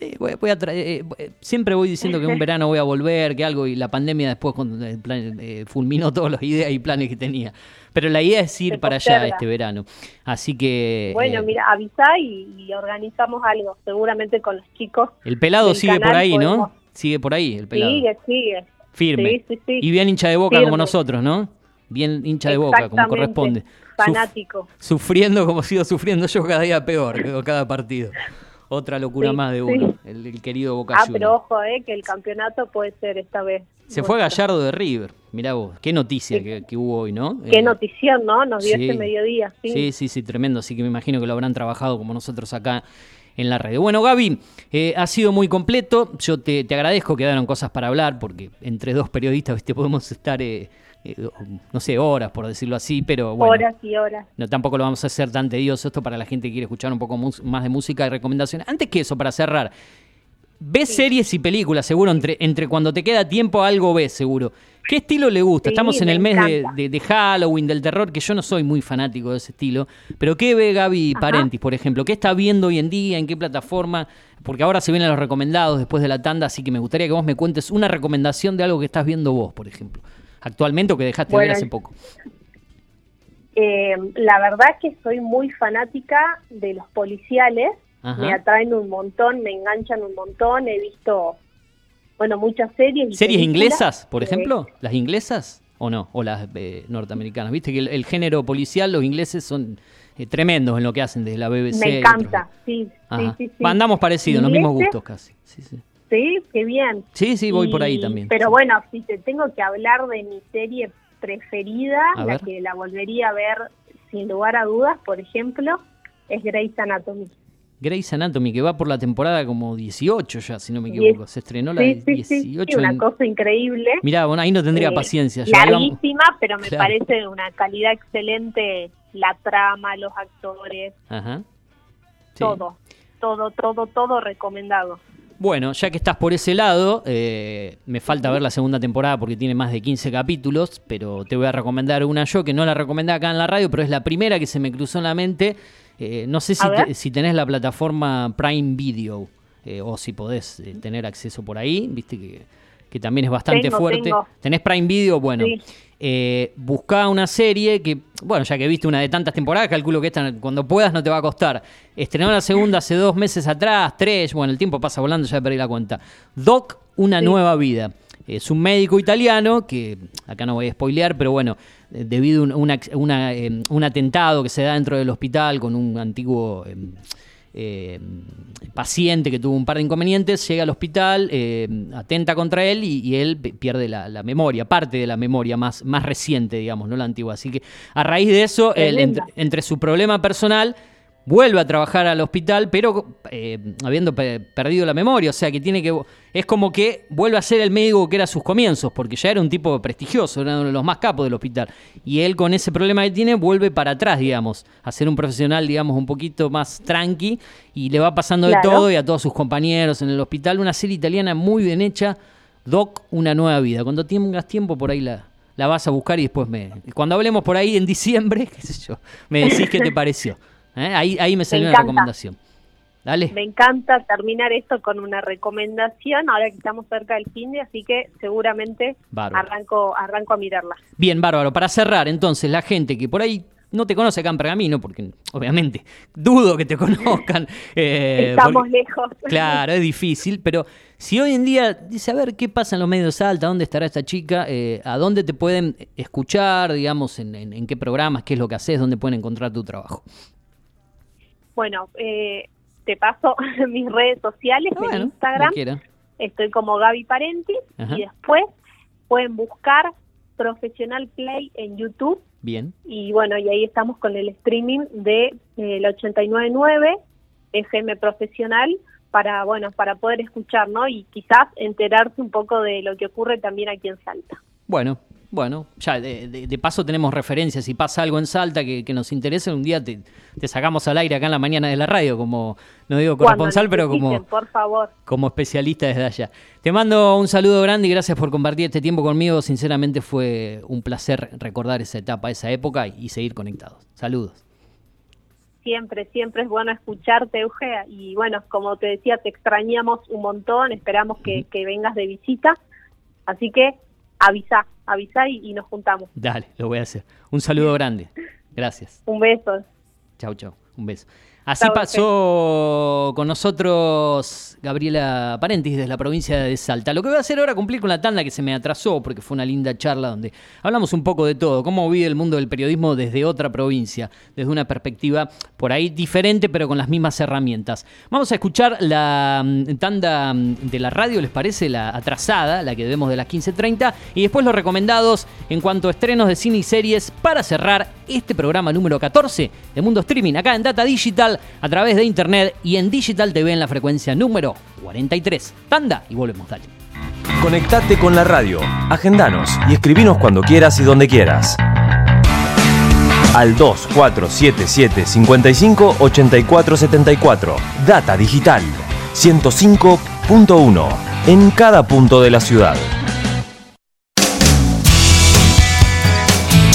Speaker 4: Eh, voy- voy a tra- eh, eh, siempre voy diciendo que un verano voy a volver, que algo, y la pandemia después cuando, eh, eh, fulminó todas las ideas y planes que tenía. Pero la idea es ir
Speaker 9: Se
Speaker 4: para allá este verano. Así que
Speaker 9: Bueno,
Speaker 4: eh,
Speaker 9: mira, avisá y, y organizamos algo, seguramente con los chicos.
Speaker 4: el pelado sigue por ahí, ¿no? Sigue por ahí, el pelado.
Speaker 9: Sigue, sigue.
Speaker 4: Firme.
Speaker 9: Sí, sí, sí.
Speaker 4: Y bien hincha de boca como nosotros, ¿no? Bien hincha de boca, como corresponde. Suf-
Speaker 9: Fanático.
Speaker 4: sufriendo como sigo sufriendo yo cada día peor, cada partido. Otra locura
Speaker 9: Sí,
Speaker 4: más de
Speaker 9: sí.
Speaker 4: uno, el, el querido Boca
Speaker 9: Ah, pero ojo, eh, que el campeonato puede ser esta vez.
Speaker 4: Se fue. Gallardo de River. Mirá vos, qué noticia que, que hubo hoy, ¿no?
Speaker 9: Qué
Speaker 4: Eh,
Speaker 9: notición, ¿no? Nos dio
Speaker 4: sí.
Speaker 9: este mediodía, sí.
Speaker 4: Sí, sí, sí, tremendo. Así que me imagino que lo habrán trabajado como nosotros acá en la red. Bueno, Gaby, eh, ha sido muy completo. Yo te, te agradezco, quedaron cosas para hablar, porque entre dos periodistas ¿viste? podemos estar, eh, no sé, horas, por decirlo así, pero bueno.
Speaker 9: Horas y horas.
Speaker 4: No, tampoco lo vamos a hacer tan tedioso esto para la gente que quiere escuchar un poco más de música y recomendaciones. Antes que eso, para cerrar, ves series y películas, seguro, entre, entre cuando te queda tiempo algo ves, seguro. ¿Qué estilo le gusta?
Speaker 9: Sí,
Speaker 4: Estamos en
Speaker 9: me
Speaker 4: el mes de, de- de Halloween, del terror, que yo no soy muy fanático de ese estilo. Pero ¿qué ve Gaby
Speaker 9: Ajá.
Speaker 4: Parentis, por ejemplo? ¿Qué está viendo hoy en día? ¿En qué plataforma? Porque ahora se vienen los recomendados después de la tanda, así que me gustaría que vos me cuentes una recomendación de algo que estás viendo vos, por ejemplo. Actualmente o que dejaste de ver
Speaker 9: Bueno,
Speaker 4: hace poco.
Speaker 9: Eh, la verdad que soy muy fanática de los policiales.
Speaker 4: Ajá.
Speaker 9: Me atraen un montón, me enganchan un montón. He visto, bueno, muchas series.
Speaker 4: ¿Series inglesas, por
Speaker 9: Eh,
Speaker 4: ejemplo? ¿Las inglesas o no? ¿O las eh, norteamericanas? Viste que el, el género policial, los ingleses son eh, tremendos en lo que hacen desde la BBC.
Speaker 9: me encanta, sí, sí, sí, sí.
Speaker 4: Andamos parecidos, los mismos gustos casi. Sí, sí.
Speaker 9: Sí, qué bien.
Speaker 4: Sí, sí, voy por ahí también.
Speaker 9: Pero
Speaker 4: sí.
Speaker 9: bueno, si te tengo que hablar de mi serie preferida,
Speaker 4: A
Speaker 9: la
Speaker 4: ver.
Speaker 9: que la volvería a ver sin lugar a dudas, por ejemplo, es Grey's Anatomy.
Speaker 4: Grey's Anatomy, que va por la temporada como 18 ya, si no me equivoco. Se estrenó la
Speaker 9: Sí, sí, sí,
Speaker 4: 18.
Speaker 9: sí, una
Speaker 4: en-
Speaker 9: cosa increíble.
Speaker 4: Mirá, bueno, ahí no tendría
Speaker 9: Eh,
Speaker 4: paciencia. yo.
Speaker 9: Pero me
Speaker 4: Claro.
Speaker 9: parece de una calidad excelente la trama, los actores,
Speaker 4: Ajá.
Speaker 9: Todo, todo, todo, todo recomendado.
Speaker 4: Bueno, ya que estás por ese lado, eh, me falta ver la segunda temporada porque tiene más de 15 capítulos, pero te voy a recomendar una yo que no la recomendé acá en la radio, pero es la primera que se me cruzó en la mente. Eh, no sé si, te- si tenés la plataforma Prime Video eh, o si podés eh, tener acceso por ahí, viste que, que también es bastante
Speaker 9: Tengo,
Speaker 4: fuerte.
Speaker 9: tengo.
Speaker 4: ¿Tenés Prime Video? Bueno,
Speaker 9: Sí.
Speaker 4: Eh, buscá una serie que, bueno, ya que viste una de tantas temporadas, calculo que esta cuando puedas no te va a costar. Estrenó la segunda hace dos meses atrás, tres, bueno, el tiempo pasa volando, ya perdí la cuenta. Doc, una nueva vida. Es un médico italiano que, acá no voy a spoilear, pero bueno, eh, debido a un, una- una, eh, un atentado que se da dentro del hospital con un antiguo... eh, eh, paciente que tuvo un par de inconvenientes, llega al hospital, eh, atenta contra él y, y él pierde la, la memoria, parte de la memoria más, más reciente, digamos, no la antigua. Así que a raíz de eso, él, entre su problema personal, vuelve a trabajar al hospital, pero eh, habiendo pe- perdido la memoria, o sea que tiene que es como que vuelve a ser el médico que era a sus comienzos, porque ya era un tipo prestigioso, era uno de los más capos del hospital, y él con ese problema que tiene vuelve para atrás, digamos, a ser un profesional, digamos, un poquito más tranqui, y le va pasando de todo y a todos sus compañeros en el hospital, una serie italiana muy bien hecha, Doc, una nueva vida. Cuando tengas tiempo por ahí la, la vas a buscar y después me... Cuando hablemos por ahí en diciembre, qué sé yo, me decís qué te pareció. ¿Eh? Ahí, ahí me salió una
Speaker 9: encanta.
Speaker 4: recomendación. Dale.
Speaker 9: Me encanta terminar esto con una recomendación, ahora que estamos cerca del fin de, así que seguramente
Speaker 4: Bárbaro.
Speaker 9: arranco, arranco a mirarla.
Speaker 4: Bien, bárbaro. Para cerrar, entonces, la gente que por ahí no te conoce acá en Pergamino, porque obviamente dudo que te conozcan. eh,
Speaker 9: Estamos
Speaker 4: porque-
Speaker 9: lejos.
Speaker 4: Claro, es difícil, pero si hoy en día dice, a ver, ¿qué pasa en los medios de Salta? ¿Dónde estará esta chica? Eh, ¿A dónde te pueden escuchar, digamos, en, en- en qué programas, qué es lo que haces, dónde pueden encontrar tu trabajo?
Speaker 9: Bueno, eh, te paso mis redes sociales
Speaker 4: Bueno,
Speaker 9: en Instagram. Estoy como Gaby Parenti
Speaker 4: Ajá.
Speaker 9: y después pueden buscar Profesional Play en YouTube
Speaker 4: Bien.
Speaker 9: y bueno, y ahí estamos con el streaming de eh, el 899 FM Profesional para bueno, para poder escuchar, ¿no? Y quizás enterarse un poco de lo que ocurre también aquí en Salta.
Speaker 4: Bueno, bueno, ya de, de- de paso tenemos referencias. Si pasa algo en Salta que, que nos interese, un día te, te sacamos al aire acá en la mañana de la radio, como, no digo corresponsal, pero como,
Speaker 9: por favor.
Speaker 4: como especialista desde allá. Te mando un saludo grande y gracias por compartir este tiempo conmigo. Sinceramente fue un placer recordar esa etapa, esa época y, y seguir conectados. Saludos.
Speaker 9: Siempre, siempre es bueno escucharte, Euge. Y bueno, como te decía, te extrañamos un montón. Esperamos que, que vengas de visita. Así que avisa, avisa y, y nos juntamos.
Speaker 4: Dale, lo voy a hacer. Un saludo grande. Gracias.
Speaker 9: Un beso.
Speaker 4: Chau, chau. Un beso. Así pasó con nosotros Gabriela Parentis desde la provincia de Salta. Lo que voy a hacer ahora es cumplir con la tanda que se me atrasó porque fue una linda charla donde hablamos un poco de todo, cómo vive el mundo del periodismo desde otra provincia, desde una perspectiva por ahí diferente pero con las mismas herramientas. Vamos a escuchar la mm, tanda mm, de la radio, ¿les parece? La atrasada, la que debemos de las 15.30 y después los recomendados en cuanto a estrenos de cine y series para cerrar este programa número 14 de Mundo Streaming acá en Data Digital a través de internet y en Digital TV en la frecuencia número 43. Tanda y volvemos, dale.
Speaker 1: Conectate con la radio, agendanos y escribinos cuando quieras y donde quieras. Al 2477 55 84 74. Data Digital 105.1 en cada punto de la ciudad.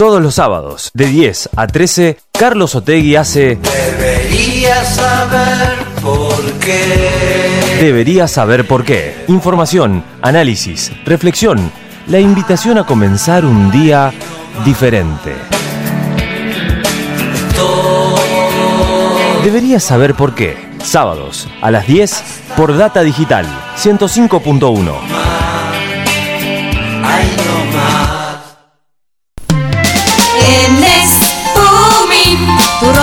Speaker 1: Todos los sábados, de 10 a 13, Carlos Otegui hace
Speaker 10: Deberías saber por qué.
Speaker 1: Deberías saber por qué. Información, análisis, reflexión. La invitación a comenzar un día diferente. Deberías saber por qué. Sábados a las 10 por Data Digital 105.1.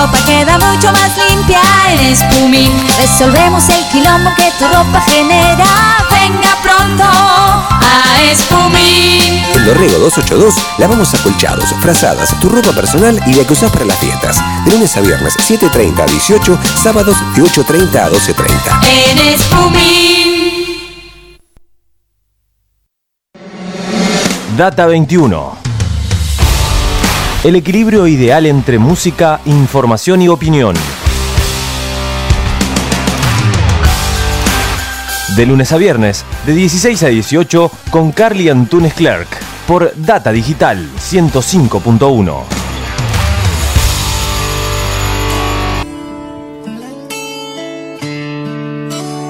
Speaker 11: ropa queda mucho más limpia en Espumín. Resolvemos el quilombo que tu ropa genera. Venga pronto a Espumín.
Speaker 12: En Dorrego 282 lavamos acolchados, frazadas, tu ropa personal y la que usás para las fiestas. De lunes a viernes 7.30 a 18, sábados de 8.30 a 12.30.
Speaker 11: En Espumín.
Speaker 1: Data 21. El equilibrio ideal entre música, información y opinión. De lunes a viernes, de 16 a 18, con Carly Antunes Clerk, por Data Digital 105.1.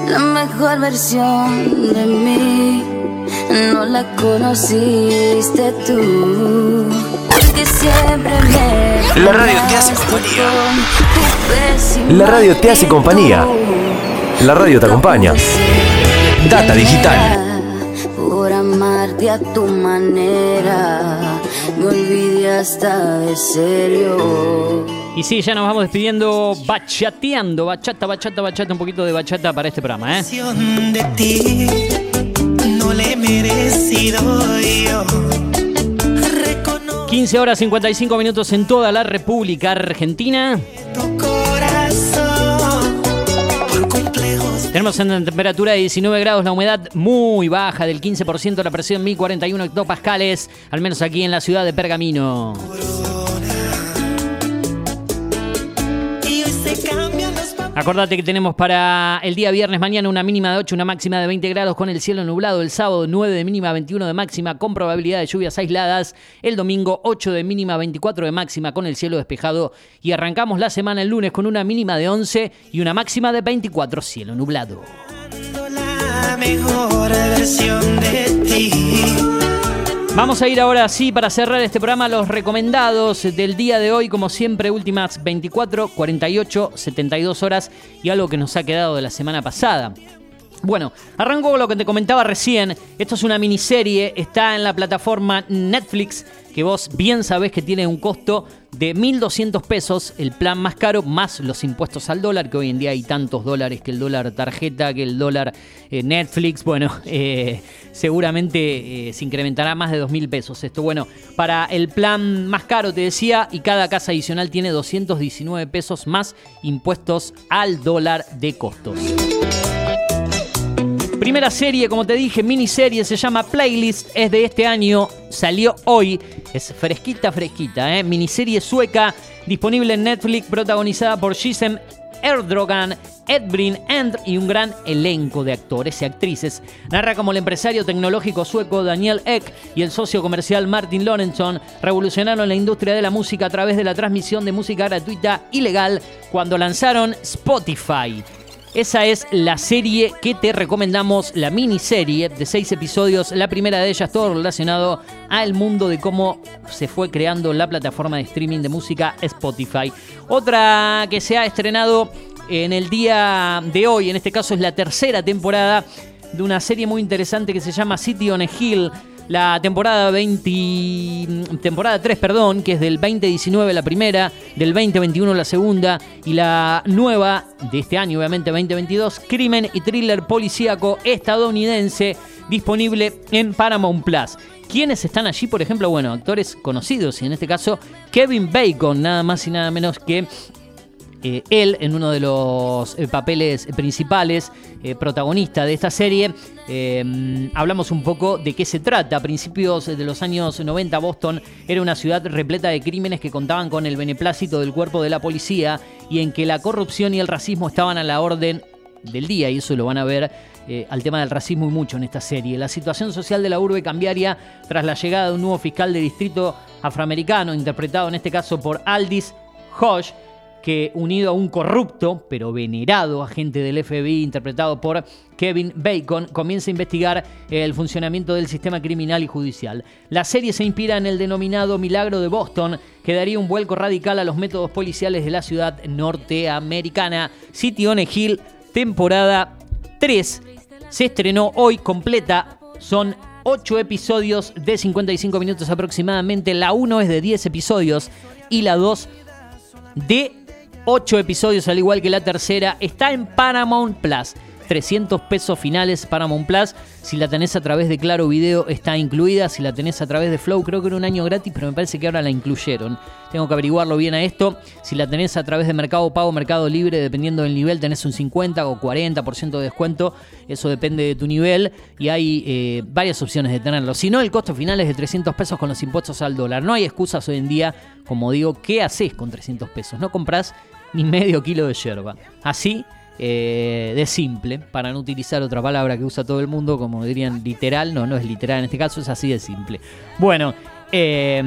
Speaker 11: La mejor versión de mí no la conociste tú. Porque siempre me.
Speaker 1: La radio te hace
Speaker 11: compañía.
Speaker 1: La radio te hace compañía. La radio te acompaña. Data Digital.
Speaker 11: Por amarte a tu manera, me olvidé hasta de serio.
Speaker 4: Y sí, ya nos vamos despidiendo bachateando, bachata, bachata, bachata, un poquito de bachata para este programa, ¿eh?
Speaker 5: No le he merecido yo.
Speaker 4: 15 horas 55 minutos en toda la República Argentina. Tenemos en temperatura de 19 grados, la humedad muy baja del 15%, la presión 1041 hectopascales, al menos aquí en la ciudad de Pergamino. Acordate que tenemos para el día viernes mañana una mínima de 8, una máxima de 20 grados con el cielo nublado. El sábado 9 de mínima, 21 de máxima con probabilidad de lluvias aisladas. El domingo 8 de mínima, 24 de máxima con el cielo despejado. Y arrancamos la semana el lunes con una mínima de 11 y una máxima de 24, cielo nublado.
Speaker 5: la mejor versión de ti.
Speaker 4: Vamos a ir ahora sí para cerrar este programa los recomendados del día de hoy, como siempre, últimas 24, 48, 72 horas y algo que nos ha quedado de la semana pasada. Bueno, arranco con lo que te comentaba recién. Esto es una miniserie, está en la plataforma Netflix, que vos bien sabés que tiene un costo de 1.200 pesos, el plan más caro, más los impuestos al dólar, que hoy en día hay tantos dólares que el dólar tarjeta, que el dólar eh, Netflix. Bueno, eh, seguramente eh, se incrementará más de 2.000 pesos. Esto, bueno, para el plan más caro, te decía, y cada casa adicional tiene 219 pesos más impuestos al dólar de costos. Primera serie, como te dije, miniserie, se llama Playlist, es de este año, salió hoy, es fresquita, fresquita, ¿eh? miniserie sueca, disponible en Netflix, protagonizada por Gisem Erdrogan, Edbrin End y un gran elenco de actores y actrices. Narra como el empresario tecnológico sueco Daniel Ek y el socio comercial Martin Lorentzon revolucionaron la industria de la música a través de la transmisión de música gratuita y legal cuando lanzaron Spotify. Esa es la serie que te recomendamos, la miniserie de seis episodios. La primera de ellas, todo relacionado al mundo de cómo se fue creando la plataforma de streaming de música Spotify. Otra que se ha estrenado en el día de hoy, en este caso es la tercera temporada de una serie muy interesante que se llama City on a Hill. La temporada 20, temporada 3, perdón, que es del 2019 la primera, del 2021 la segunda y la nueva de este año, obviamente 2022, Crimen y Thriller Policíaco estadounidense disponible en Paramount Plus. ¿Quiénes están allí? Por ejemplo, bueno, actores conocidos y en este caso Kevin Bacon, nada más y nada menos que eh, él en uno de los eh, papeles principales, eh, protagonista de esta serie. Hablamos un poco de qué se trata. A principios de los años 90, Boston era una ciudad repleta de crímenes que contaban con el beneplácito del cuerpo de la policía y en que la corrupción y el racismo estaban a la orden del día, y eso lo van a ver al tema del racismo y mucho en esta serie. La situación social de la urbe cambiaría tras la llegada de un nuevo fiscal de distrito afroamericano, interpretado en este caso por Aldis Hodge, que unido a un corrupto pero venerado agente del FBI interpretado por Kevin Bacon comienza a investigar el funcionamiento del sistema criminal y judicial. La serie se inspira en el denominado Milagro de Boston, que daría un vuelco radical a los métodos policiales de la ciudad norteamericana. City on a Hill, temporada 3, se estrenó hoy completa. Son 8 episodios de 55 minutos aproximadamente. La 1 es de 10 episodios y la 2 de 8 episodios, al igual que la tercera. Está en Paramount Plus. 300 pesos finales Paramount Plus. Si la tenés a través de Claro Video está incluida. Si la tenés a través de Flow, creo que era un año gratis, pero me parece que ahora la incluyeron. Tengo que averiguarlo bien a esto. Si la tenés a través de Mercado Pago, Mercado Libre, dependiendo del nivel, tenés un 50 o 40% de descuento. Eso depende de tu nivel y hay eh, varias opciones de tenerlo. Si no, el costo final es de 300 pesos con los impuestos al dólar. No hay excusas hoy en día, como digo, ¿qué haces con 300 pesos? No compras ni medio kilo de yerba. Así eh, de simple, para no utilizar otra palabra que usa todo el mundo, como dirían literal, no, no es literal en este caso, es así de simple. Bueno, eh,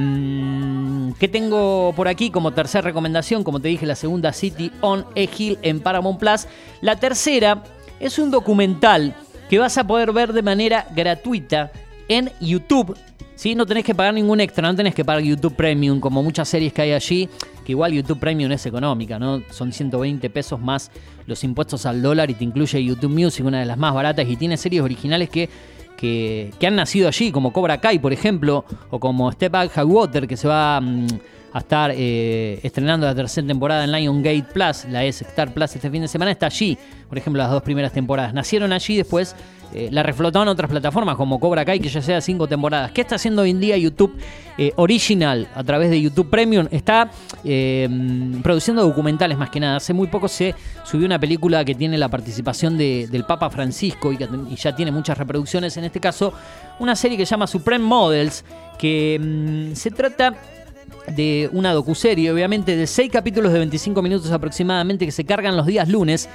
Speaker 4: ¿qué tengo por aquí como tercera recomendación? Como te dije, la segunda City on a Hill en Paramount Plus. La tercera es un documental que vas a poder ver de manera gratuita en YouTube. ¿sí? No tenés que pagar ningún extra, no tenés que pagar YouTube Premium como muchas series que hay allí que igual YouTube Premium es económica, ¿no? Son 120 pesos más los impuestos al dólar y te incluye YouTube Music, una de las más baratas, y tiene series originales que, que, han nacido allí, como Cobra Kai, por ejemplo, o como Step Back High Water, que se va mm, a estar eh, estrenando la tercera temporada en Lion Gate Plus, la es Star Plus este fin de semana, está allí, por ejemplo, las dos primeras temporadas. Nacieron allí, después eh, la reflotaron otras plataformas como Cobra Kai, que ya sea cinco temporadas. ¿Qué está haciendo hoy en día YouTube eh, Original a través de YouTube Premium? Está eh, produciendo documentales más que nada. Hace muy poco se subió una película que tiene la participación del Papa Francisco y, ya tiene muchas reproducciones. En este caso, una serie que se llama Supreme Models, que mm, se trata de una docuserie, obviamente, de seis capítulos de 25 minutos aproximadamente que se cargan los días lunes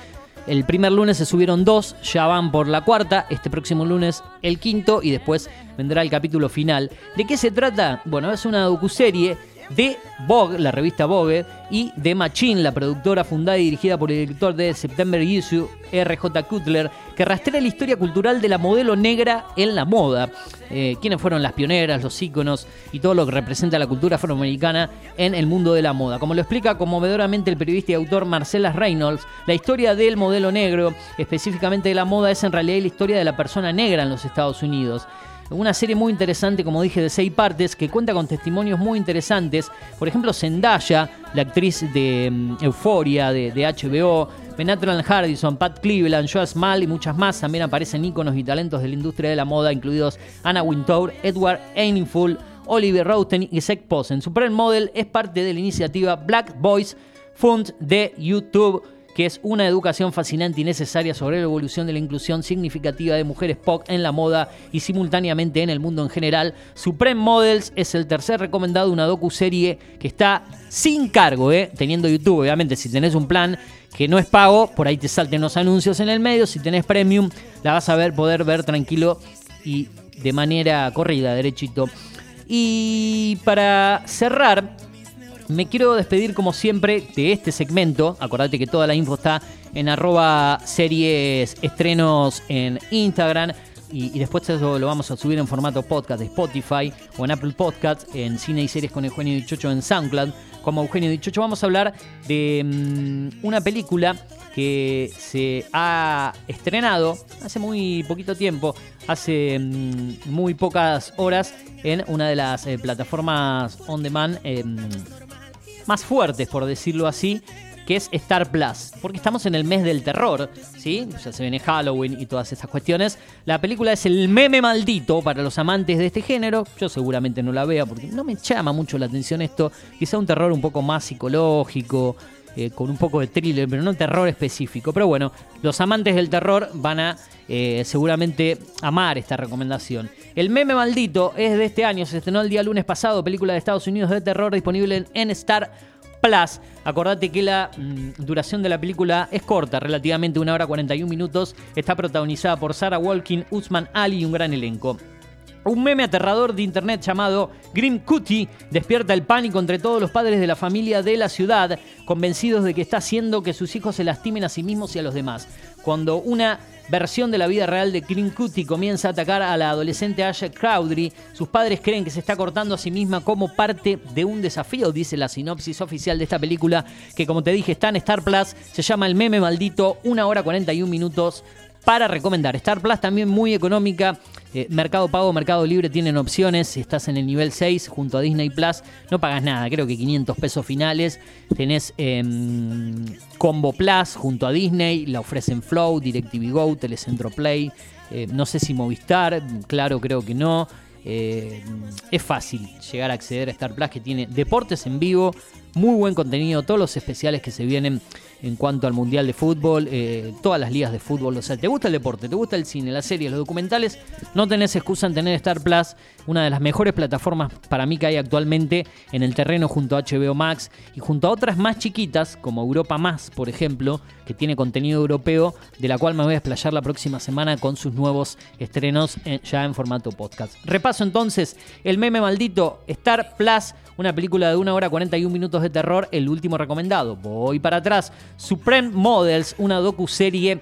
Speaker 4: el primer lunes se subieron dos, ya van por la cuarta, este próximo lunes el quinto y después vendrá el capítulo final. ¿De qué se trata? Bueno, es una docuserie de Vogue, la revista Vogue, y de Machine, la productora fundada y dirigida por el director de September Issue, R.J. Cutler, que rastrea la historia cultural de la modelo negra en la moda. Eh, quiénes fueron las pioneras, los íconos y todo lo que representa la cultura afroamericana en el mundo de la moda. Como lo explica conmovedoramente el periodista y autor Marcela Reynolds, la historia del modelo negro, específicamente de la moda, es en realidad la historia de la persona negra en los Estados Unidos. Una serie muy interesante, como dije, de seis partes, que cuenta con testimonios muy interesantes. Por ejemplo, Zendaya, la actriz de mm, Euforia, de, HBO, Benatran Hardison, Pat Cleveland, Joe Small y muchas más. También aparecen íconos y talentos de la industria de la moda, incluidos Anna Wintour, Edward Ainiful, Oliver Roten y Zach Posen. Supermodel es parte de la iniciativa Black Boys Fund de YouTube que es una educación fascinante y necesaria sobre la evolución de la inclusión significativa de mujeres POC en la moda y simultáneamente en el mundo en general. Supreme Models es el tercer recomendado de una docu-serie que está sin cargo, ¿eh? teniendo YouTube. Obviamente, si tenés un plan que no es pago, por ahí te salten los anuncios en el medio. Si tenés premium, la vas a ver, poder ver tranquilo y de manera corrida, derechito. Y para cerrar, me quiero despedir como siempre de este segmento. Acordate que toda la info está en arroba series estrenos en Instagram. Y, después eso lo vamos a subir en formato podcast de Spotify o en Apple Podcasts, en Cine y Series con Eugenio Dichocho en SoundCloud. Como Eugenio Dichocho vamos a hablar de mm, una película que se ha estrenado hace muy poquito tiempo, hace mm, muy pocas horas, en una de las eh, plataformas on demand em, más fuertes, por decirlo así, que es Star Plus. Porque estamos en el mes del terror, ¿sí? Ya se viene Halloween y todas esas cuestiones. La película es el meme maldito para los amantes de este género. Yo seguramente no la vea porque no me llama mucho la atención esto. Quizá un terror un poco más psicológico, eh, con un poco de thriller, pero no terror específico. Pero bueno, los amantes del terror van a eh, seguramente amar esta recomendación. El meme maldito es de este año, se estrenó el día lunes pasado, película de Estados Unidos de terror disponible en Star Plus. Acordate que la mm, duración de la película es corta, relativamente una hora 41 minutos. Está protagonizada por Sarah Walkin, Usman Ali y un gran elenco. Un meme aterrador de internet llamado Grim Cootie despierta el pánico entre todos los padres de la familia de la ciudad, convencidos de que está haciendo que sus hijos se lastimen a sí mismos y a los demás. Cuando una versión de la vida real de Grim Cootie comienza a atacar a la adolescente Asha Crowdry, sus padres creen que se está cortando a sí misma como parte de un desafío, dice la sinopsis oficial de esta película, que como te dije está en Star Plus, se llama El meme maldito, una hora 41 minutos para recomendar. Star Plus también muy económica. Eh, Mercado Pago, Mercado Libre tienen opciones. Si estás en el nivel 6 junto a Disney Plus, no pagas nada. Creo que 500 pesos finales. Tenés em, Combo Plus junto a Disney. La ofrecen Flow, DirecTV Go, Telecentro Play. Eh, no sé si Movistar. Claro, creo que no. Eh, es fácil llegar a acceder a Star Plus que tiene deportes en vivo, muy buen contenido, todos los especiales que se vienen en cuanto al Mundial de Fútbol, eh, todas las ligas de fútbol. O sea, ¿te gusta el deporte? ¿Te gusta el cine, la serie, los documentales? No tenés excusa en tener Star Plus, una de las mejores plataformas para mí que hay actualmente en el terreno junto a HBO Max y junto a otras más chiquitas, como Europa Más, por ejemplo, que tiene contenido europeo, de la cual me voy a explayar la próxima semana con sus nuevos estrenos ya en formato podcast. Repaso entonces el meme maldito Star Plus una película de 1 hora 41 minutos de terror, el último recomendado. Voy para atrás. Supreme Models, una docu-serie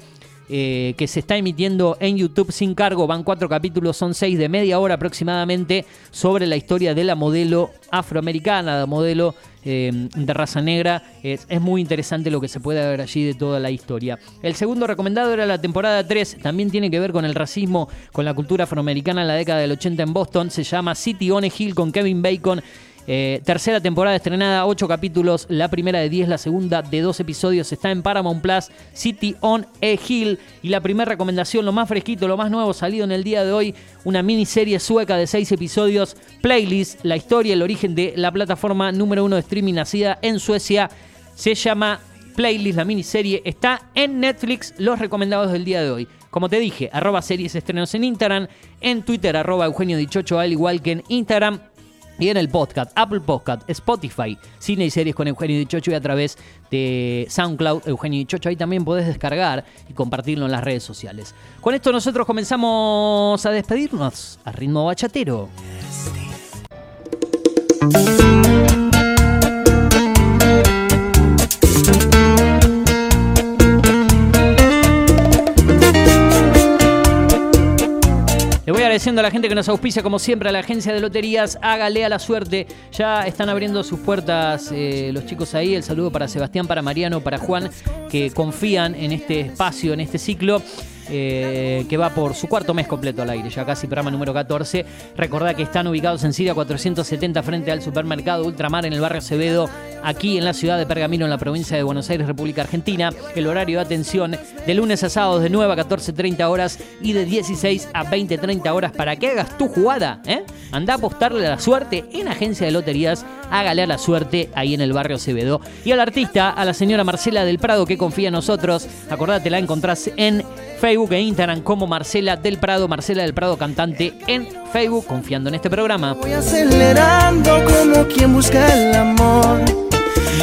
Speaker 4: eh, que se está emitiendo en YouTube sin cargo. Van cuatro capítulos, son seis de media hora aproximadamente, sobre la historia de la modelo afroamericana, la modelo eh, de raza negra. Es, es, muy interesante lo que se puede ver allí de toda la historia. El segundo recomendado era la temporada 3, también tiene que ver con el racismo, con la cultura afroamericana en la década del 80 en Boston. Se llama City on a Hill con Kevin Bacon eh, tercera temporada estrenada, 8 capítulos, la primera de 10, la segunda de 2 episodios, está en Paramount Plus, City on a Hill. Y la primera recomendación, lo más fresquito, lo más nuevo salido en el día de hoy, una miniserie sueca de 6 episodios, Playlist, la historia, el origen de la plataforma número 1 de streaming nacida en Suecia, se llama Playlist, la miniserie, está en Netflix, los recomendados del día de hoy. Como te dije, arroba series estrenos en Instagram, en Twitter, arroba Eugenio Dichocho, al igual que en Instagram y en el podcast, Apple Podcast, Spotify, Cine y Series con Eugenio Dichocho y a través de SoundCloud, Eugenio Dichocho. Ahí también podés descargar y compartirlo en las redes sociales. Con esto nosotros comenzamos a despedirnos a ritmo bachatero. Agradeciendo a la gente que nos auspicia, como siempre, a la agencia de loterías. Hágale a la suerte. Ya están abriendo sus puertas eh, los chicos ahí. El saludo para Sebastián, para Mariano, para Juan, que confían en este espacio, en este ciclo. Eh, que va por su cuarto mes completo al aire, ya casi programa número 14. Recordad que están ubicados en Siria 470 frente al supermercado Ultramar en el barrio Acevedo, aquí en la ciudad de Pergamino, en la provincia de Buenos Aires, República Argentina. El horario de atención de lunes a sábados de 9 a 14.30 horas y de 16 a 20.30 horas para que hagas tu jugada. ¿eh? Anda a apostarle a la suerte en Agencia de Loterías. Hágale a la suerte ahí en el barrio Acevedo. Y al artista, a la señora Marcela del Prado que confía en nosotros. Acordate, la encontrás en Facebook e Instagram como Marcela del Prado, Marcela del Prado cantante en Facebook, confiando en este programa.
Speaker 5: Voy acelerando como quien busca el amor.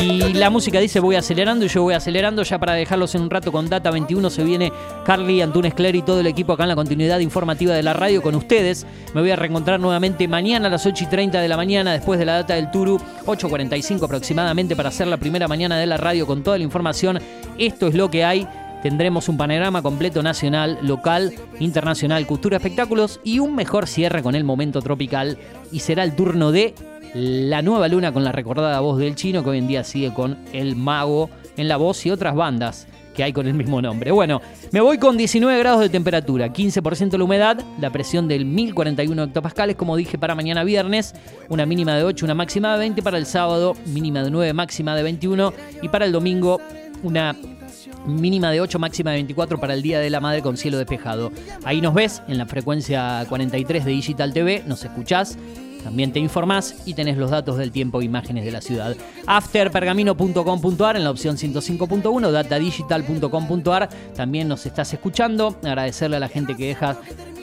Speaker 4: Y la música dice voy acelerando y yo voy acelerando ya para dejarlos en un rato con Data 21 se viene Carly, Antunes Cler y todo el equipo acá en la continuidad informativa de la radio con ustedes. Me voy a reencontrar nuevamente mañana a las 8 y 30 de la mañana después de la Data del Turu, 8.45 aproximadamente para hacer la primera mañana de la radio con toda la información. Esto es lo que hay. Tendremos un panorama completo nacional, local, internacional, cultura, espectáculos y un mejor cierre con el momento tropical. Y será el turno de La Nueva Luna con la recordada voz del chino que hoy en día sigue con El Mago en la voz y otras bandas que hay con el mismo nombre. Bueno, me voy con 19 grados de temperatura, 15% la humedad, la presión del 1041 hectopascales, como dije, para mañana viernes, una mínima de 8, una máxima de 20, para el sábado mínima de 9, máxima de 21 y para el domingo una mínima de 8, máxima de 24 para el Día de la Madre con cielo despejado. Ahí nos ves en la frecuencia 43 de Digital TV, nos escuchás También te informás y tenés los datos del tiempo e imágenes de la ciudad. Afterpergamino.com.ar en la opción 105.1, datadigital.com.ar. También nos estás escuchando. Agradecerle a la gente que deja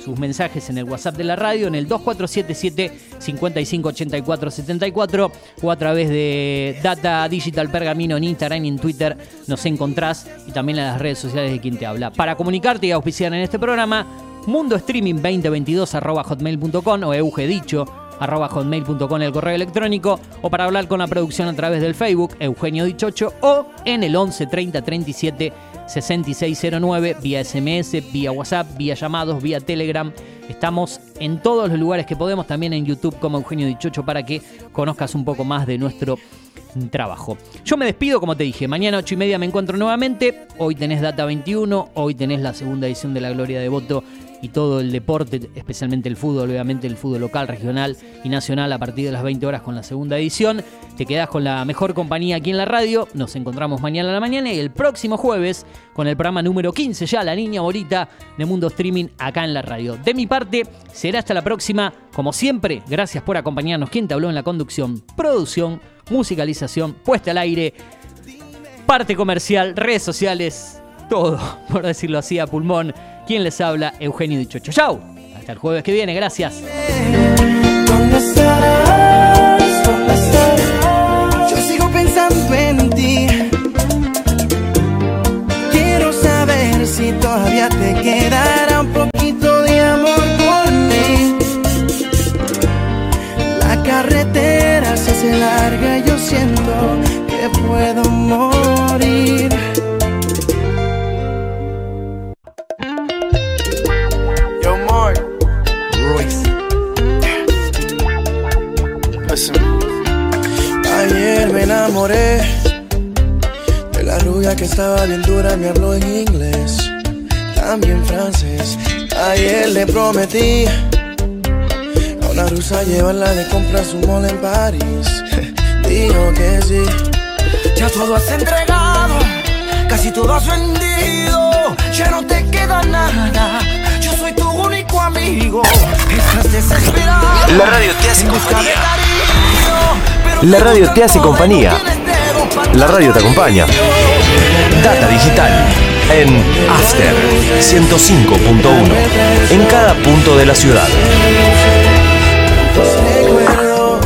Speaker 4: sus mensajes en el WhatsApp de la radio en el 2477 558474 o a través de Data Digital en Instagram y en Twitter nos encontrás y también en las redes sociales de quien te habla. Para comunicarte y auspiciar en este programa, Mundo Streaming 2022 hotmail.com o eugedicho arroba hotmail.com el correo electrónico o para hablar con la producción a través del Facebook Eugenio Dichocho o en el 11 30 37 6609 vía SMS, vía WhatsApp, vía llamados, vía Telegram. Estamos en todos los lugares que podemos, también en YouTube como Eugenio Dichocho para que conozcas un poco más de nuestro trabajo. Yo me despido, como te dije, mañana 8 y media me encuentro nuevamente. Hoy tenés Data 21, hoy tenés la segunda edición de La Gloria de Voto y todo el deporte, especialmente el fútbol, obviamente el fútbol local, regional y nacional a partir de las 20 horas con la segunda edición. Te quedas con la mejor compañía aquí en la radio. Nos encontramos mañana a la mañana y el próximo jueves con el programa número 15 ya, La Niña Bonita de Mundo Streaming acá en la radio. De mi parte, será hasta la próxima. Como siempre, gracias por acompañarnos. Quien te habló en la conducción, producción, musicalización, puesta al aire, parte comercial, redes sociales, todo, por decirlo así, a pulmón. Quien les habla, Eugenio Dichocho. ¡Chao! Hasta el jueves que viene, gracias.
Speaker 5: Yo sigo pensando en ti. Quiero saber si todavía te quedará un poquito de amor por mí. La carretera se hace larga y yo siento que puedo morir. Ayer me enamoré de la rubia que estaba bien dura, me habló en inglés, también francés. Ayer le prometí a una rusa llevarla de compras un mall en París. Dijo que sí.
Speaker 13: Ya todo has entregado, casi todo has vendido, ya no te queda nada. Yo soy tu único amigo. Estás desesperado.
Speaker 1: La radio te hace La radio te hace compañía. La radio te acompaña. Data digital en After 105.1 en cada punto de la ciudad.